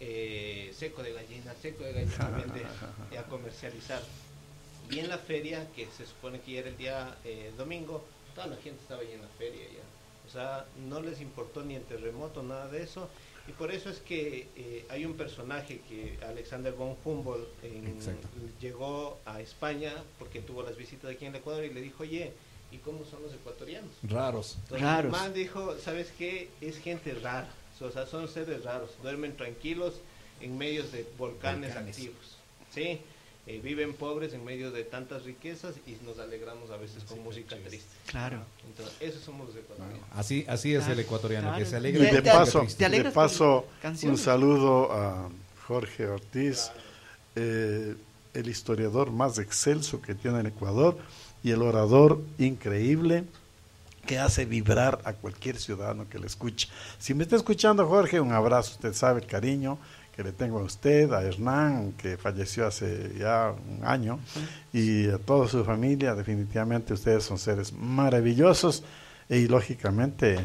C: eh, seco de gallina, seco de gallina también de- a comercializar. Y en la feria, que se supone que ya era el día eh, domingo, toda la gente estaba ahí en la feria ya. O sea, no les importó ni el terremoto, nada de eso. Y por eso es que eh, hay un personaje que Alexander von Humboldt en- llegó a España porque tuvo las visitas aquí en el Ecuador y le dijo, oye, ¿y cómo son los ecuatorianos?
B: Raros.
C: Entonces,
G: Raros.
C: dijo, ¿sabes qué? Es gente rara. O sea, son seres raros. Duermen tranquilos en medio de volcanes,
B: Volcanes.
C: activos. ¿Sí? Eh, viven pobres en medio de tantas riquezas y nos alegramos a veces con música triste.
G: Claro.
C: Entonces, esos somos los ecuatorianos.
B: Así, así es
G: Claro,
B: el ecuatoriano,
G: claro.
B: que se
A: Y
B: alegra.
G: Te-
A: de paso,
G: te
A: de paso un saludo a Jorge Ortiz, eh, el historiador más excelso que tiene el Ecuador y el orador increíble que hace vibrar a cualquier ciudadano que le escuche. Si me está escuchando Jorge, un abrazo, usted sabe el cariño que le tengo a usted, a Hernán, que falleció hace ya un año, y a toda su familia. Definitivamente ustedes son seres maravillosos y lógicamente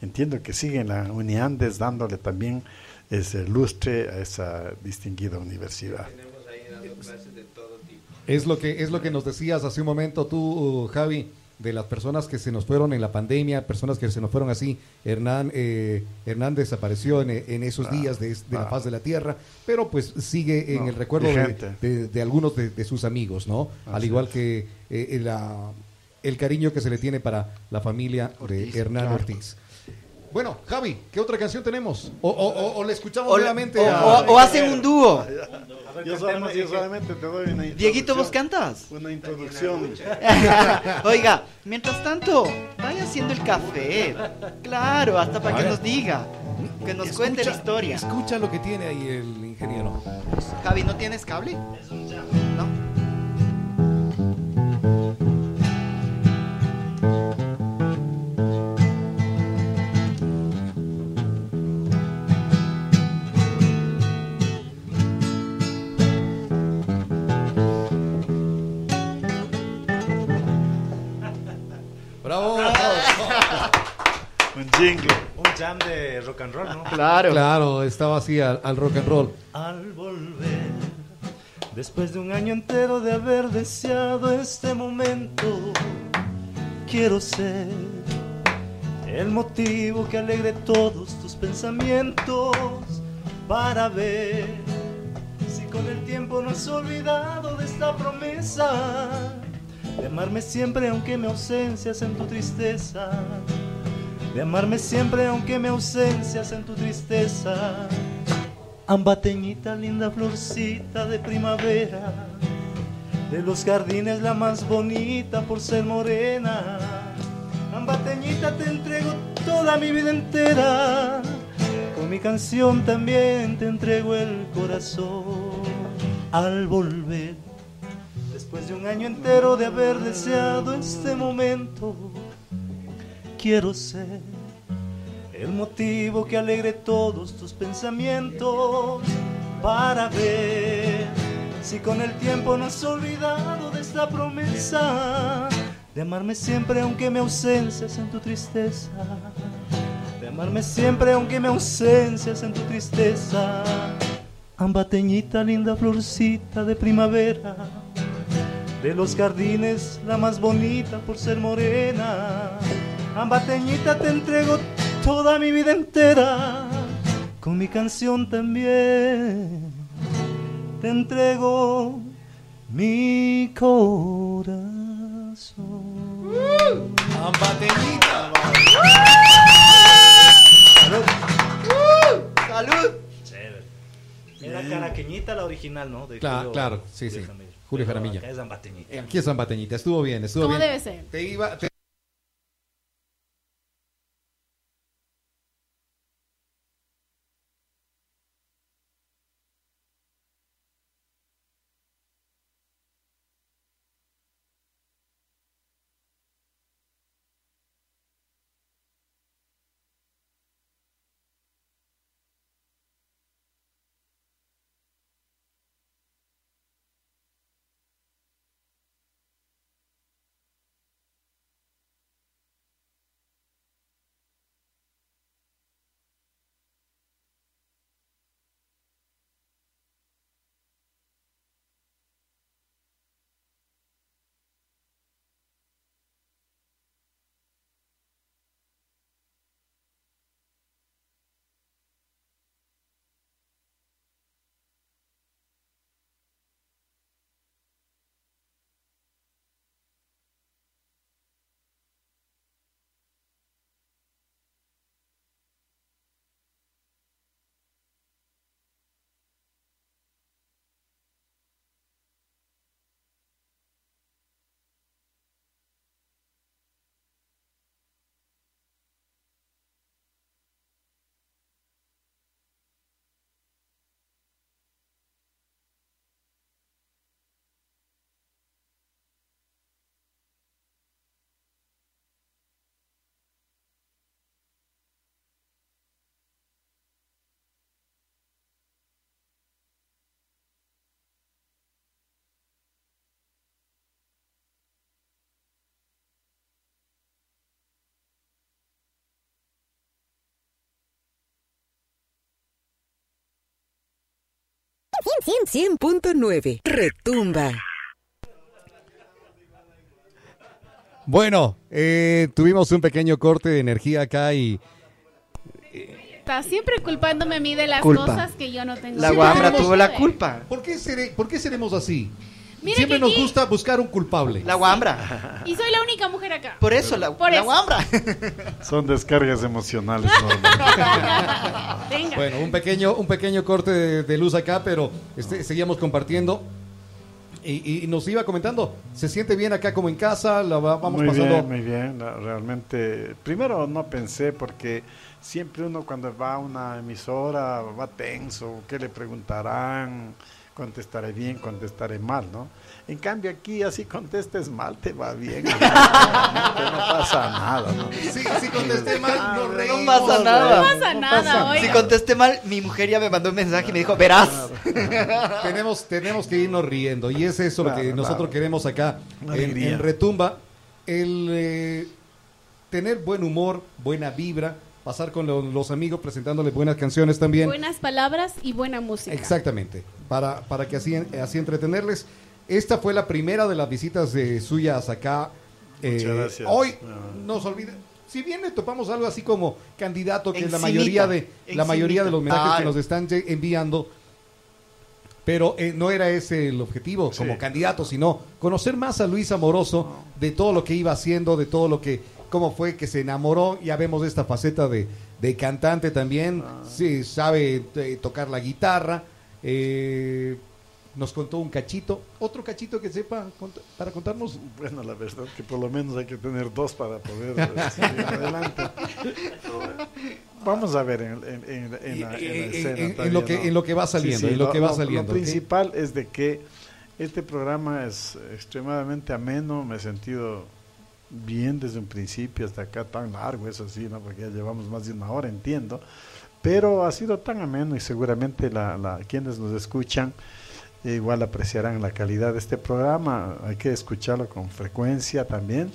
A: entiendo que siguen la Uniandes dándole también ese lustre a esa distinguida universidad.
C: Tenemos ahí dando clases de todo tipo.
B: Es lo que es lo que nos decías hace un momento tú, Javi, de las personas que se nos fueron en la pandemia, personas que se nos fueron así. Hernán eh, Hernán desapareció en, en esos
A: Ah,
B: días de, de la
A: ah.
B: faz de la tierra, pero pues sigue en
A: No,
B: el recuerdo de,
A: vigente.
B: de- de algunos de, sus amigos, ¿no? Al igual
A: es.
B: que eh, la- el cariño que se le tiene para la familia
G: Ortiz,
B: de Hernán
A: claro.
B: Ortiz. Bueno, Javi, ¿qué otra canción tenemos? O, o- o- o le escuchamos
G: O,
B: nuevamente
G: o-
B: a...
G: o- o hacen un dúo.
A: Yo solamente, yo solamente te doy una
G: Dieguito, ¿vos cantas?
A: Una introducción.
G: Oiga, mientras tanto, vaya haciendo el café. Claro, hasta para que nos diga, que nos cuente la
B: Escucha-
G: historia.
B: Escucha lo que tiene ahí el ingeniero.
G: Javi, ¿no tienes cable? No.
H: Jam de rock and roll, ¿no?
G: Claro.
B: Claro, estaba así al, al rock and roll.
H: Al volver, después de un año entero de haber deseado este momento, quiero ser el motivo que alegre todos tus pensamientos para ver si con el tiempo no has olvidado de esta promesa de amarme siempre aunque me ausencias en tu tristeza de amarme siempre aunque me ausencias en tu tristeza. Ambateñita, linda florcita de primavera, de los jardines la más bonita por ser morena. Ambateñita, te entrego toda mi vida entera, con mi canción también te entrego el corazón. Al volver, después de un año entero de haber deseado este momento, quiero ser el motivo que alegre todos tus pensamientos para ver si con el tiempo no has olvidado de esta promesa de amarme siempre aunque me ausencias en tu tristeza de amarme siempre aunque me ausencias en tu tristeza ambateñita linda florcita de primavera de los jardines la más bonita por ser morena. Ambateñita te entrego toda mi vida entera, con mi canción también. Te entrego mi corazón.
B: ¡Ambateñita!
G: ¡Salud!
H: Chévere. Era caraqueñita la original, ¿no? De
B: Claro,
H: Julio-
B: claro, sí, sí.
H: Jaramillo.
B: Julio
H: Pero
B: Jaramillo.
H: acá es ambateñita.
B: Aquí es Ambateñita, estuvo bien, estuvo
E: ¿Cómo
B: bien.
E: debe ser?
B: Te iba, te-
I: 100, 100.9. Retumba.
B: Bueno, eh, tuvimos un pequeño corte de energía acá y
E: Está siempre culpándome a mí de las
G: Culpa.
E: cosas que yo no tengo.
G: La guambra tuvo la culpa.
B: ¿por qué, seré- por qué seremos así?
E: Mira
B: Siempre
E: que
B: nos
E: aquí-
B: gusta buscar un culpable.
G: La guambra.
E: Y soy la única mujer acá.
G: Por eso, la,
E: Por
G: la
E: eso.
G: guambra.
A: Son descargas emocionales. ¿no?
E: Venga.
B: Bueno, un pequeño, un pequeño corte de, de luz acá, pero este, seguíamos compartiendo. Y, y nos iba comentando, ¿se siente bien acá como en casa? La va- vamos
A: muy
B: pasando.
A: bien, muy bien. la- Realmente, primero no pensé porque siempre uno cuando va a una emisora va tenso, ¿qué le preguntarán? Contestaré bien, contestaré mal, ¿no? En cambio aquí así contestes mal, te va bien. no pasa nada, ¿no?
B: Sí, sí contesté mal, nos reímos.
G: pasa nada.
E: No pasa nada,
G: Si
E: oiga.
G: contesté mal, mi mujer ya me mandó un mensaje y me dijo, verás.
B: tenemos, tenemos que irnos riendo y es eso lo que
A: Claro,
B: nosotros queremos acá en, en Retumba. El eh, tener buen humor, buena vibra, pasar con lo- los amigos presentándoles buenas canciones también.
E: Buenas palabras y buena música.
B: Exactamente, para, para que así, así entretenerles. Esta fue la primera de las visitas de suyas acá. Eh,
A: Muchas gracias.
B: Hoy
A: Ah.
B: nos olvida, si bien le topamos algo así como candidato, que es la mayoría de la mayoría de los mensajes
G: Ay.
B: que nos están enviando, pero eh, no era ese el objetivo
A: Sí.
B: como candidato, sino conocer más a Luis Amoroso de todo lo que iba haciendo, de todo lo que, cómo fue que se enamoró. Ya vemos esta faceta de, de cantante también,
A: Ah.
B: sí, sabe eh, tocar la guitarra. eh, nos contó un cachito, otro cachito que sepa cont- para contarnos.
A: Bueno, la verdad que por lo menos hay que tener dos para poder seguir adelante. Vamos a ver en, en- en- en la, en la
B: En-
A: escena
B: en- en
A: también,
B: lo que-
A: ¿no?
B: en lo que va saliendo, en lo que va saliendo,
A: Lo principal es de que este programa es extremadamente ameno, me he sentido bien desde un principio hasta acá, tan largo, eso sí, ¿no? porque ya llevamos más de una hora, entiendo, pero ha sido tan ameno y seguramente la, la- quienes nos escuchan eh, igual apreciarán la calidad de este programa, hay que escucharlo con frecuencia también.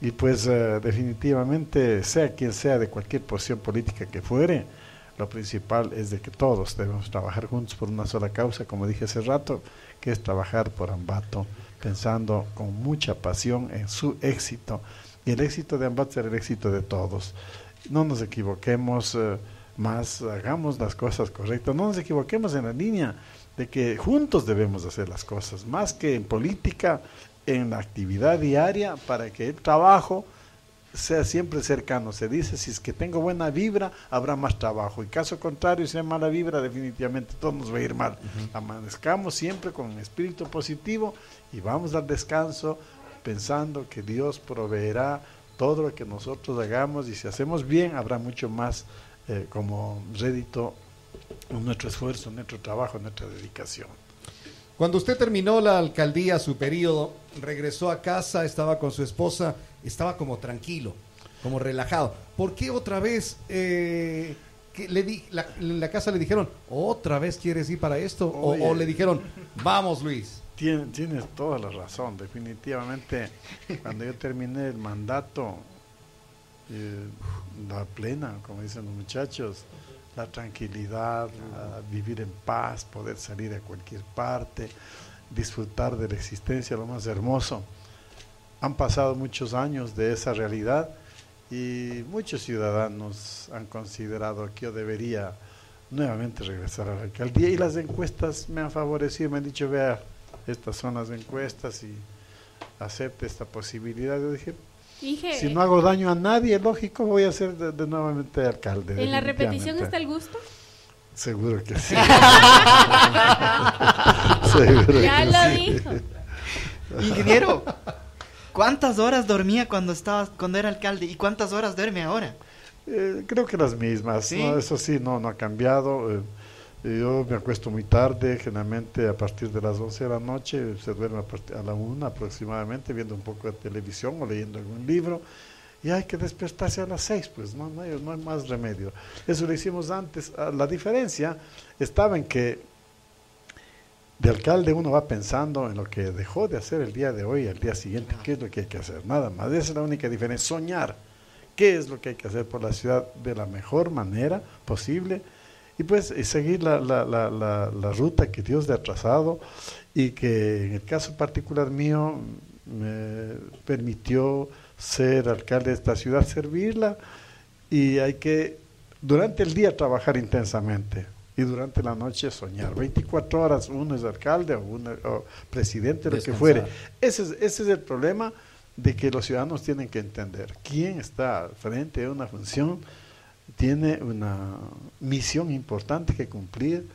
A: Y pues eh, definitivamente sea quien sea de cualquier posición política que fuere, lo principal es de que todos debemos trabajar juntos por una sola causa, como dije hace rato, que es trabajar por Ambato, pensando con mucha pasión en su éxito. Y el éxito de Ambato será el éxito de todos. No nos equivoquemos eh, más, hagamos las cosas correctas, no nos equivoquemos en la línea de que juntos debemos hacer las cosas, más que en política, en la actividad diaria, para que el trabajo sea siempre cercano. Se dice, si es que tengo buena vibra, habrá más trabajo. Y caso contrario, si hay mala vibra, definitivamente todo nos va a ir mal. Amanezcamos siempre con espíritu positivo y vamos al descanso pensando que Dios proveerá todo lo que nosotros hagamos y si hacemos bien, habrá mucho más eh, como rédito en nuestro esfuerzo, en nuestro trabajo, en nuestra dedicación.
B: Cuando usted terminó la alcaldía, su periodo, regresó a casa, estaba con su esposa, estaba como tranquilo, como relajado. ¿Por qué otra vez eh, que le di, la, en la casa le dijeron, otra vez quieres ir para esto? O, le dijeron, vamos Luis.
A: Tien- tienes toda la razón, definitivamente. Cuando yo terminé el mandato, eh, la plena, como dicen los muchachos, la tranquilidad, la- vivir en paz, poder salir a cualquier parte, disfrutar de la existencia, lo más hermoso. Han pasado muchos años de esa realidad y muchos ciudadanos han considerado que yo debería nuevamente regresar a la alcaldía y las encuestas me han favorecido, me han dicho, vea, estas son las encuestas y acepte esta posibilidad. Yo dije,
E: Dije,
A: si no hago daño a nadie, lógico, voy a ser de, de nuevamente alcalde.
E: ¿en la repetición está el gusto?
A: Seguro que sí. Seguro
E: Ya
A: que
E: lo
A: sí.
E: dijo.
G: Ingeniero, ¿cuántas horas dormía cuando estaba, cuando era alcalde y cuántas horas duerme ahora?
A: Eh, creo que las mismas,
G: ¿Sí?
A: ¿no? eso sí, no, no ha cambiado. eh, yo me acuesto muy tarde, generalmente a partir de las 11 de la noche, se duerme a, a la 1 aproximadamente, viendo un poco de televisión o leyendo algún libro. Y hay que despertarse a las 6, pues no, no, hay, no hay más remedio. Eso lo hicimos antes. Ah, La diferencia estaba en que de alcalde uno va pensando en lo que dejó de hacer el día de hoy el día siguiente, qué es lo que hay que hacer, nada más. Esa es la única diferencia, soñar qué es lo que hay que hacer por la ciudad de la mejor manera posible y pues seguir la, la, la, la, la ruta que Dios le ha trazado y que en el caso particular mío me permitió ser alcalde de esta ciudad, servirla y hay que durante el día trabajar intensamente y durante la noche soñar. 24 horas uno es alcalde o, uno, o presidente, lo que fuere. Ese es, ese es el problema de que los ciudadanos tienen que entender quién está frente a una función, tiene una misión importante que cumplir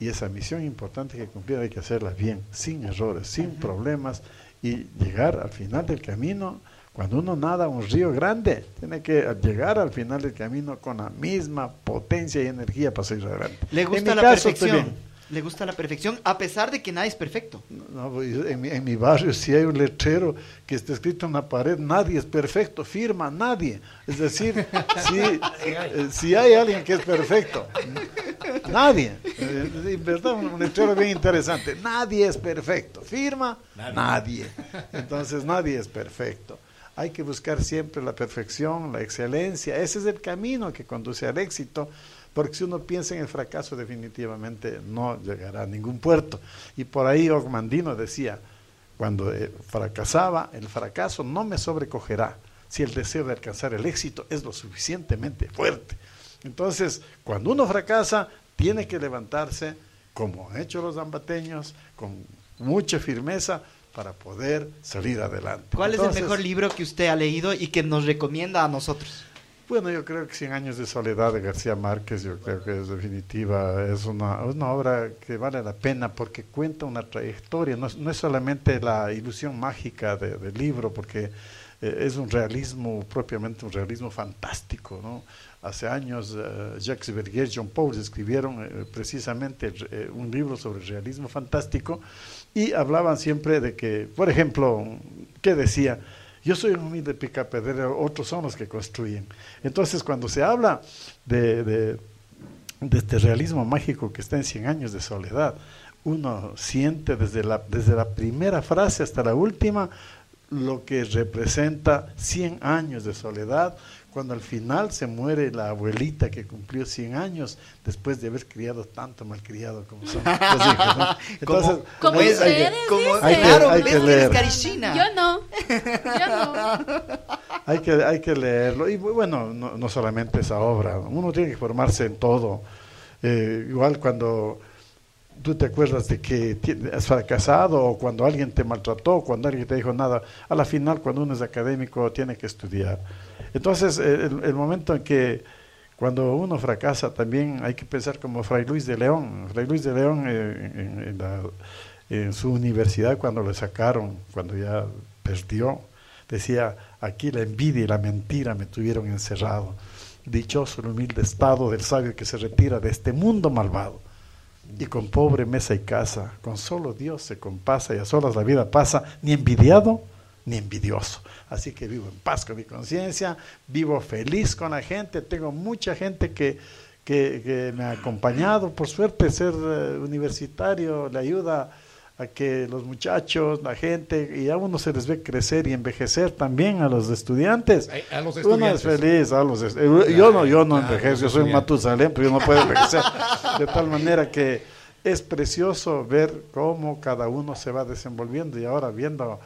A: y esa misión importante que cumplir hay que hacerla bien, sin errores, sin problemas y llegar al final del camino. Cuando uno nada un río grande, tiene que llegar al final del camino con la misma potencia y energía para seguir adelante.
G: Le gusta
A: En mi
G: la
A: caso,
G: perfección. Le gusta la perfección, a pesar de que nadie es perfecto.
A: No, pues, en, mi, en mi barrio si hay un letrero que está escrito en la pared, nadie es perfecto, firma nadie. Es decir, si, eh, si hay alguien que es perfecto, nadie. Eh, en verdad, un, un letrero bien interesante. Nadie es perfecto, firma nadie. Entonces nadie es perfecto. Hay que buscar siempre la perfección, la excelencia. Ese es el camino que conduce al éxito. Porque si uno piensa en el fracaso, definitivamente no llegará a ningún puerto. Y por ahí Ogmandino decía, cuando eh, fracasaba, el fracaso no me sobrecogerá si el deseo de alcanzar el éxito es lo suficientemente fuerte. Entonces, cuando uno fracasa, tiene que levantarse, como han hecho los ambateños, con mucha firmeza para poder salir adelante.
G: ¿Cuál es
A: Entonces,
G: el mejor libro que usted ha leído y que nos recomienda a nosotros?
A: Bueno, yo creo que Cien años de soledad de García Márquez, yo creo que es definitiva, es una, una obra que vale la pena porque cuenta una trayectoria, no, es- no es solamente la ilusión mágica de- del libro, porque eh, es un realismo, propiamente un realismo fantástico, ¿no? Hace años eh, Jacques Verdier, John Paul escribieron eh, precisamente eh, un libro sobre el realismo fantástico y hablaban siempre de que, por ejemplo, ¿qué decía? Yo soy un humilde picapedrero, otros son los que construyen. Entonces, cuando se habla de, de, de este realismo mágico que está en 100 años de soledad, uno siente desde la, desde la primera frase hasta la última lo que representa 100 años de soledad, cuando al final se muere la abuelita que cumplió 100 años después de haber criado tanto malcriado como son los hijos. ¿no? Entonces,
E: Como
A: hay- hay que-
G: Como,
A: hay que-
G: claro,
A: hay
G: ves
A: que
G: que
A: leer.
E: Yo no. Yo no.
A: hay que, hay que leerlo. Y bueno, no, no solamente esa obra, uno tiene que formarse en todo. Eh, igual cuando tú te acuerdas de que has fracasado o cuando alguien te maltrató, cuando alguien te dijo nada, a la final cuando uno es académico tiene que estudiar. Entonces, eh, el, momento en que cuando uno fracasa también hay que pensar como Fray Luis de León. Fray Luis de León eh, en, en su universidad cuando le sacaron, cuando ya perdió, decía, aquí la envidia y la mentira me tuvieron encerrado. Dichoso el humilde estado del sabio que se retira de este mundo malvado. Y con pobre mesa y casa, con solo Dios se compasa y a solas la vida pasa, ni envidiado ni envidioso. Así que vivo en paz con mi conciencia, vivo feliz con la gente, tengo mucha gente que, que, me ha acompañado, por suerte ser eh, universitario le ayuda a que los muchachos, la gente, y a uno se les ve crecer y envejecer también a los estudiantes.
B: A los
A: Uno es
B: estudiantes.
A: feliz, a los eh, yo no, yo no
B: claro,
A: envejezco, yo soy
B: estudiantes.
A: Matusalén, pero yo no puedo envejecer. De tal manera que es precioso ver cómo cada uno se va desenvolviendo y ahora viendo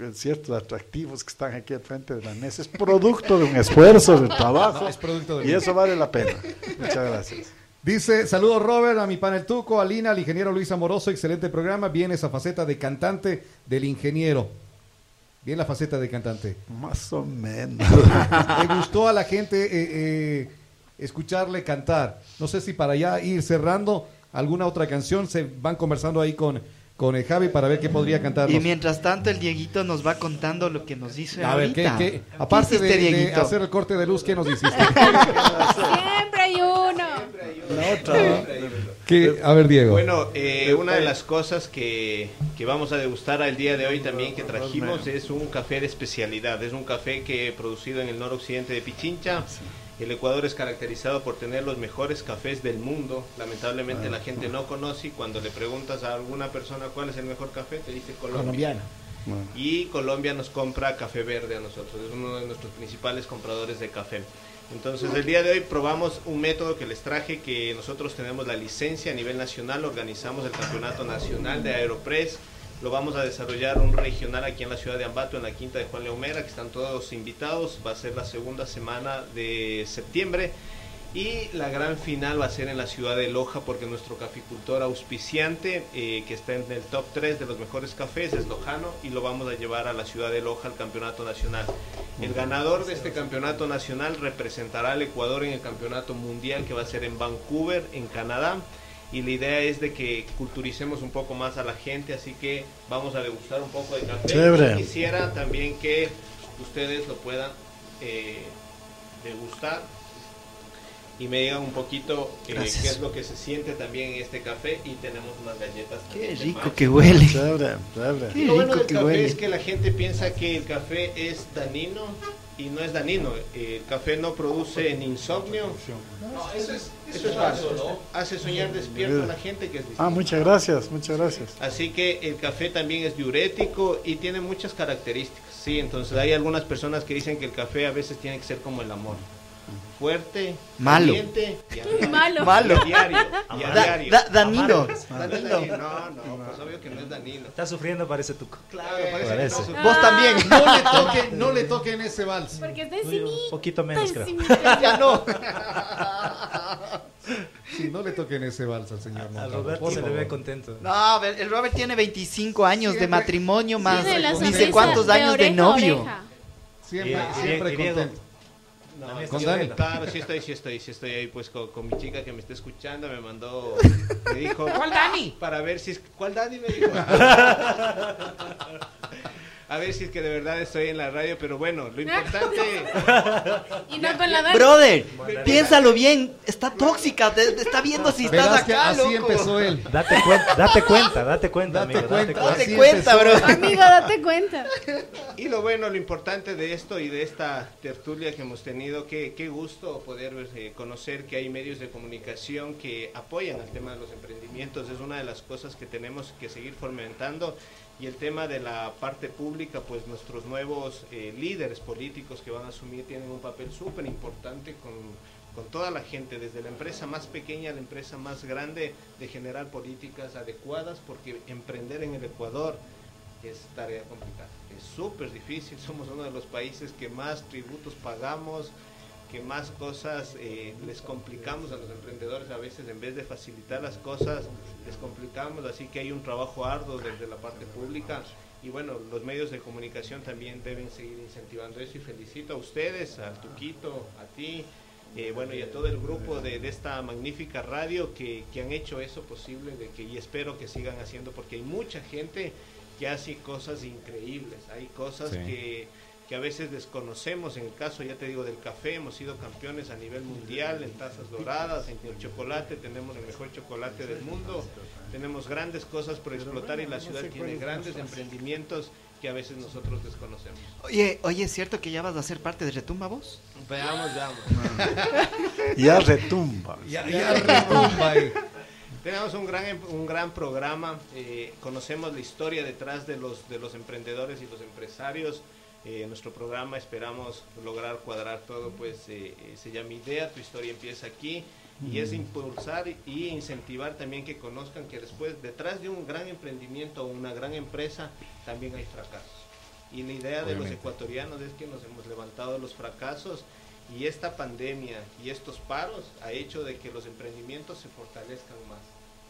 A: eh, ciertos atractivos que están aquí al frente de la mesa, es producto de un esfuerzo, de trabajo,
B: No, es producto de-
A: y eso vale la pena. Muchas gracias.
B: Dice, saludos Robert, a mi panel Tuco, a Lina, al ingeniero Luis Amoroso, excelente programa. Viene esa faceta de cantante del ingeniero. Bien la faceta de cantante.
A: Más o menos.
B: Me gustó a la gente eh, eh, escucharle cantar. No sé si para ya ir cerrando alguna otra canción, se van conversando ahí con, con el Javi para ver qué podría cantarnos.
G: Y mientras tanto el Dieguito nos va contando lo que nos dice
B: A ver, ¿qué,
G: ahorita.
B: qué- aparte
G: hiciste,
B: de, hacer el corte de luz, ¿qué nos hiciste?
E: Siempre hay uno.
A: La otra,
B: ¿Qué? A ver, Diego.
C: Bueno, eh, una de las cosas que, que vamos a degustar al día de hoy también que trajimos es un café de especialidad. Es un café que producido en el noroccidente de Pichincha. El Ecuador es caracterizado por tener los mejores cafés del mundo. Lamentablemente la gente no conoce y cuando le preguntas a alguna persona cuál es el mejor café, te dice Colombia.
J: Colombiano.
A: Bueno.
C: Y Colombia nos compra café verde a nosotros, es uno de nuestros principales compradores de café. Entonces el día de hoy probamos un método que les traje que nosotros tenemos la licencia a nivel nacional, organizamos el campeonato nacional de Aeropress, lo vamos a desarrollar un regional aquí en la ciudad de Ambato, en la quinta de Juan Leomera, que están todos invitados, va a ser la segunda semana de septiembre y la gran final va a ser en la ciudad de Loja porque nuestro caficultor auspiciante, eh, que está en el top 3 de los mejores cafés, es lojano y lo vamos a llevar a la ciudad de Loja al campeonato nacional. El ganador de este campeonato nacional representará al Ecuador en el campeonato mundial que va a ser en Vancouver, en Canadá. Y la idea es de que culturicemos un poco más a la gente, así que vamos a degustar un poco de café.
A: Chévere.
C: Quisiera también que ustedes lo puedan eh, degustar y me digan un poquito eh, qué es lo que se siente también en este café y tenemos unas galletas.
G: Qué rico que huele.
A: Chévere, chévere.
G: Qué
C: Lo bueno
G: rico
C: del
G: que
C: café
G: huele.
C: es que la gente piensa que el café es danino y no es danino. El café no produce ni insomnio. No, eso es, eso es falso. Hace soñar despierto a la gente que es distinto.
A: Ah, muchas gracias, muchas gracias.
C: Así que el café también es diurético y tiene muchas características. Sí, entonces hay algunas personas que dicen que el café a veces tiene que ser como el amor. Fuerte,
G: Malo.
C: caliente y a-
E: Malo.
G: Malo.
C: a diario. A
G: Da-
C: diario.
G: da- Danilo.
C: Danilo.
G: Danilo.
C: No, no, pues obvio que no es danino.
H: Está sufriendo, parece tuco.
C: Claro, parece,
H: Parece.
C: que no su-
G: Vos también.
B: No le toquen, no le toquen ese vals.
E: Porque está
H: Un
E: encimita,
H: poquito menos, creo.
G: Ya no.
B: Sí, no le toquen ese vals al señor
H: A
B: Montalvo,
H: Roberto
B: por
H: se le ve contento.
G: No, a ver, el Robert tiene 25 años de matrimonio más ni sé cuántos años de
E: oreja a
G: novio.
E: oreja.
B: Siempre,
H: Y- y-
B: siempre
H: y Diego.
B: contento.
C: No,
H: También
B: Con Dani.
C: Claro, sí estoy, sí estoy, sí estoy ahí pues con, con mi chica que me está escuchando, me mandó, me dijo, ¿cuál Dani? Para ver si es, ¿cuál Dani? Me dijo. A ver si es que de verdad estoy en la radio, pero bueno, lo importante,
E: Y no con la.
G: Brother, piénsalo bien. Está tóxica. te- te está viendo si estás
B: que
G: acá,
B: así
G: loco.
B: empezó él.
H: Date cuenta, date cuenta, date cuenta,
B: Date
H: amigo,
B: cuenta.
H: date cuenta.
G: Date cuenta, bro.
E: Amigo, date cuenta.
C: y lo bueno, lo importante de esto y de esta tertulia que hemos tenido, que qué gusto poder eh, conocer que hay medios de comunicación que apoyan el tema de los emprendimientos, es una de las cosas que tenemos que seguir fomentando y el tema de la parte pública, pues nuestros nuevos eh, líderes políticos que van a asumir tienen un papel súper importante con, con toda la gente, desde la empresa más pequeña a la empresa más grande, de generar políticas adecuadas, porque emprender en el Ecuador es tarea complicada, es súper difícil, somos uno de los países que más tributos pagamos, que más cosas eh, les complicamos a los emprendedores a veces en vez de facilitar las cosas les complicamos así que hay un trabajo arduo desde la parte pública. Y bueno los medios de comunicación también deben seguir incentivando eso. Y felicito a ustedes al Tuquito a ti eh, bueno y a todo el grupo de, de esta magnífica radio que, que han hecho eso posible de que y espero que sigan haciendo porque hay mucha gente que hace cosas increíbles. Hay cosas
B: Sí.
C: que que a veces desconocemos. En el caso, ya te digo, del café, hemos sido campeones a nivel mundial en tazas doradas, en el chocolate, tenemos el mejor chocolate del mundo, tenemos grandes cosas por explotar y la ciudad tiene grandes emprendimientos que a veces nosotros desconocemos.
G: Oye, oye, ¿es cierto que ya vas a ser parte de Retumba vos?
C: Veamos, veamos.
A: Ya retumba.
B: Ya, ya retumba ahí.
C: Tenemos un gran, un gran programa, eh, conocemos la historia detrás de los, de los emprendedores y los empresarios. Eh, en nuestro programa esperamos lograr cuadrar todo, pues eh, eh, se llama Idea, tu historia empieza aquí. Y es impulsar y incentivar también que conozcan que después, detrás de un gran emprendimiento o una gran empresa, también hay fracasos. Y la idea de los ecuatorianos es que nos hemos levantado de los fracasos y esta pandemia y estos paros ha hecho de que los emprendimientos se fortalezcan más.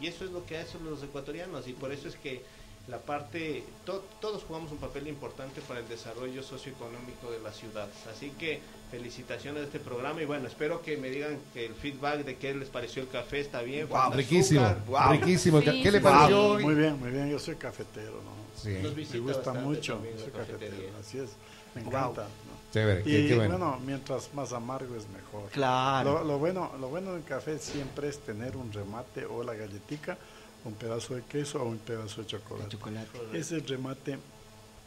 C: Y eso es lo que hacen los ecuatorianos y por eso es que la parte, to- todos jugamos un papel importante para el desarrollo socioeconómico de la ciudad. Así que felicitaciones a este programa y bueno, espero que me digan que el feedback de qué les pareció el café está bien. falta
B: Riquísimo,
C: azúcar.
B: riquísimo.
E: Sí,
B: ¿Qué le pareció?
A: Muy bien, muy bien. Yo soy cafetero, ¿no?
B: Sí,
C: Nos
A: Me gusta mucho.
C: también
A: Soy cafetero, así es. Me
G: Wow.
A: encanta. ¿no?
B: chévere.
A: Y
B: Qué, qué bueno.
A: bueno, mientras más amargo es mejor.
G: Claro.
A: Lo, lo bueno, lo bueno del café siempre es tener un remate o la galletica, un pedazo de queso o un pedazo de chocolate.
G: Chocolate.
A: Ese remate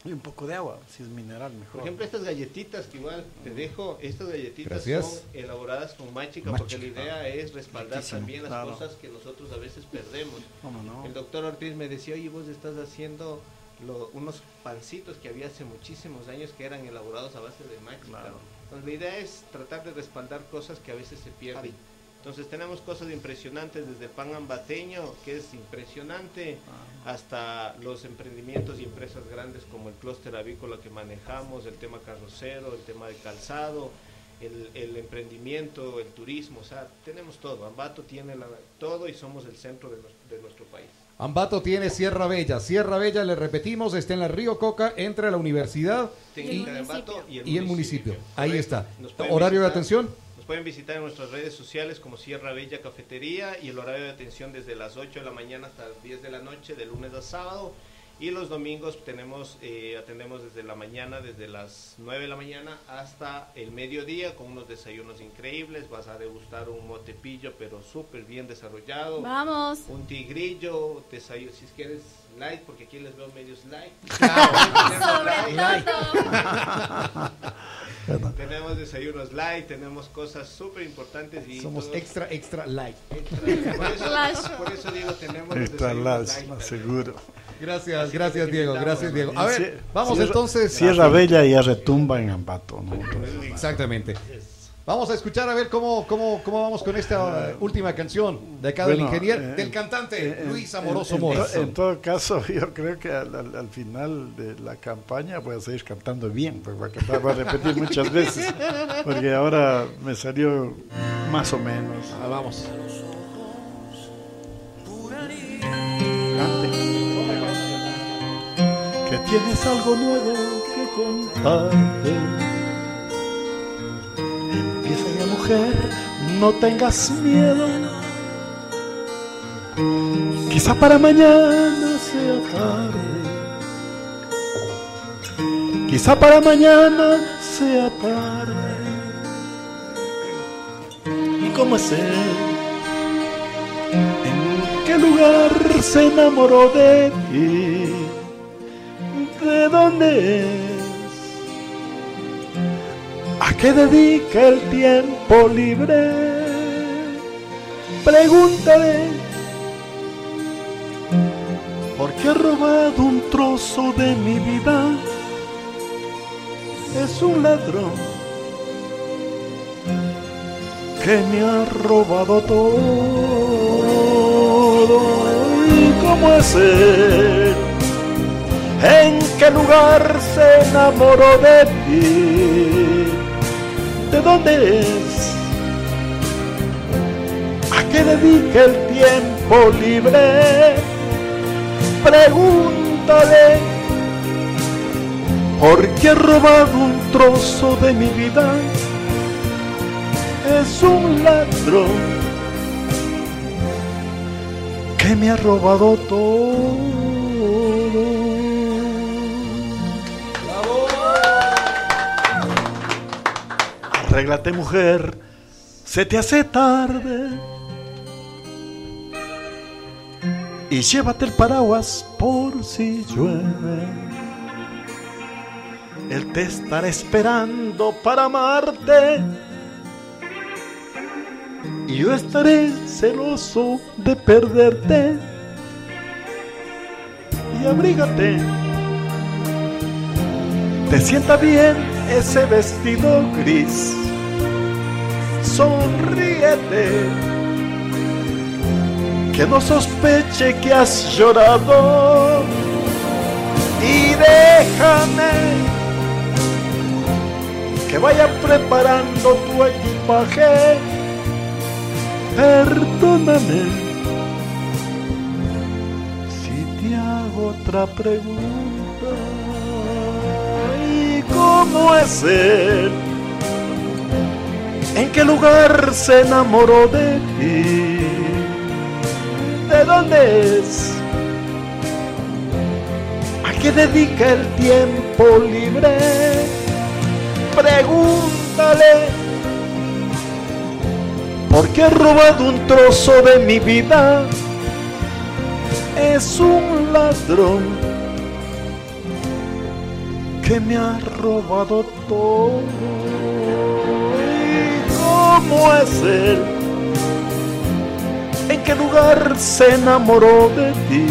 A: y un poco de agua, si es mineral mejor.
C: Por ejemplo, estas galletitas que igual te dejo, estas galletitas
B: Gracias.
C: son elaboradas con máchica, porque la idea es respaldar
G: Riquísimo.
C: también las
A: Claro.
C: cosas que nosotros a veces perdemos.
A: ¿Cómo no?
C: El doctor Ortiz me decía, oye, vos estás haciendo lo- unos pancitos que había hace muchísimos años que eran elaborados a base de.
A: Claro.
C: Entonces la idea es tratar de respaldar cosas que a veces se pierden. Entonces tenemos cosas impresionantes desde pan ambateño, que es impresionante, hasta los emprendimientos y empresas grandes como el clúster avícola que manejamos, el tema carrocero, el tema de calzado, el, el emprendimiento, el turismo, o sea, tenemos todo. Ambato tiene la- todo y somos el centro de, nues- de nuestro país.
B: Ambato tiene Sierra Bella. Sierra Bella, le repetimos, está en la Río Coca, entre la universidad
E: Y el municipio.
B: y el municipio. Ahí está. Horario de atención.
C: Pueden visitar en nuestras redes sociales como Sierra Bella Cafetería y el horario de atención desde las 8 de la mañana hasta las 10 de la noche, de lunes a sábado. Y los domingos tenemos eh, atendemos desde la mañana, desde las 9 de la mañana hasta el mediodía con unos desayunos increíbles. Vas a degustar un motepillo pero súper bien desarrollado.
E: Vamos.
C: Un tigrillo, desayuno, si quieres light, porque aquí les veo medios light.
E: Sobre
C: Light.
E: todo.
C: Tenemos desayunos light, tenemos cosas súper importantes y
B: Somos extra, extra light.
C: extra. Por eso, por eso digo, tenemos
A: Extra
C: desayunos light
A: más
C: también.
B: Gracias, gracias Diego, gracias Diego. A ver, vamos
A: Sierra-
B: entonces.
A: Sierra Bella ya retumba en Ambato, ¿no?
B: Exactamente. Vamos a escuchar a ver cómo, cómo, cómo vamos con esta uh, última canción de acá del
A: Bueno,
B: ingeniero,
A: eh,
B: del cantante
A: En-
B: Luis
A: en-
B: Amoroso
A: en,
B: Mora.
A: to- en todo caso, yo creo que al, al- al final de la campaña voy a seguir cantando bien, porque voy a, cantar- voy a repetir muchas veces, porque ahora me salió más o menos.
B: Ah, vamos.
A: Que tienes algo nuevo que contarte. Empieza ya mujer, no tengas miedo. Quizá para mañana sea tarde. Quizá para mañana sea tarde. ¿Y cómo es él? ¿En qué lugar se enamoró de ti? ¿De dónde es? ¿A qué dedica el tiempo libre? Pregúntale. ¿Por qué ha robado un trozo de mi vida? Es un ladrón que me ha robado todo. ¿Y cómo es él? ¿En qué lugar se enamoró de ti? ¿De dónde es? ¿A qué dedica el tiempo libre? Pregúntale. ¿Por qué ha robado un trozo de mi vida? Es un ladrón que me ha robado todo. Arréglate mujer, se te hace tarde. Y llévate el paraguas por si llueve. Él te estará esperando para amarte. Y yo estaré celoso de perderte. Y abrígate. Te sienta bien ese vestido gris. Sonríete. Que no sospeche que has llorado. Y déjame que vaya preparando tu equipaje. Perdóname si te hago otra pregunta. ¿Y cómo es él? ¿En qué lugar se enamoró de ti? ¿De dónde es? ¿A qué dedica el tiempo libre? Pregúntale. ¿Por qué ha robado un trozo de mi vida? Es un ladrón que me ha robado todo. ¿Y cómo es él? ¿En qué lugar se enamoró de ti?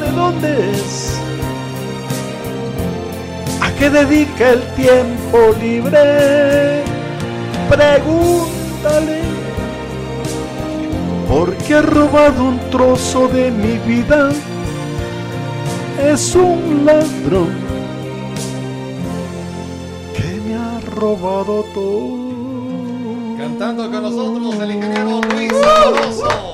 A: ¿De dónde es? ¿A qué dedica el tiempo libre? Pregúntale. Porque ha robado un trozo de mi vida. Es un ladrón que me ha robado todo.
B: Cantando con nosotros el ingeniero Luis Amoroso.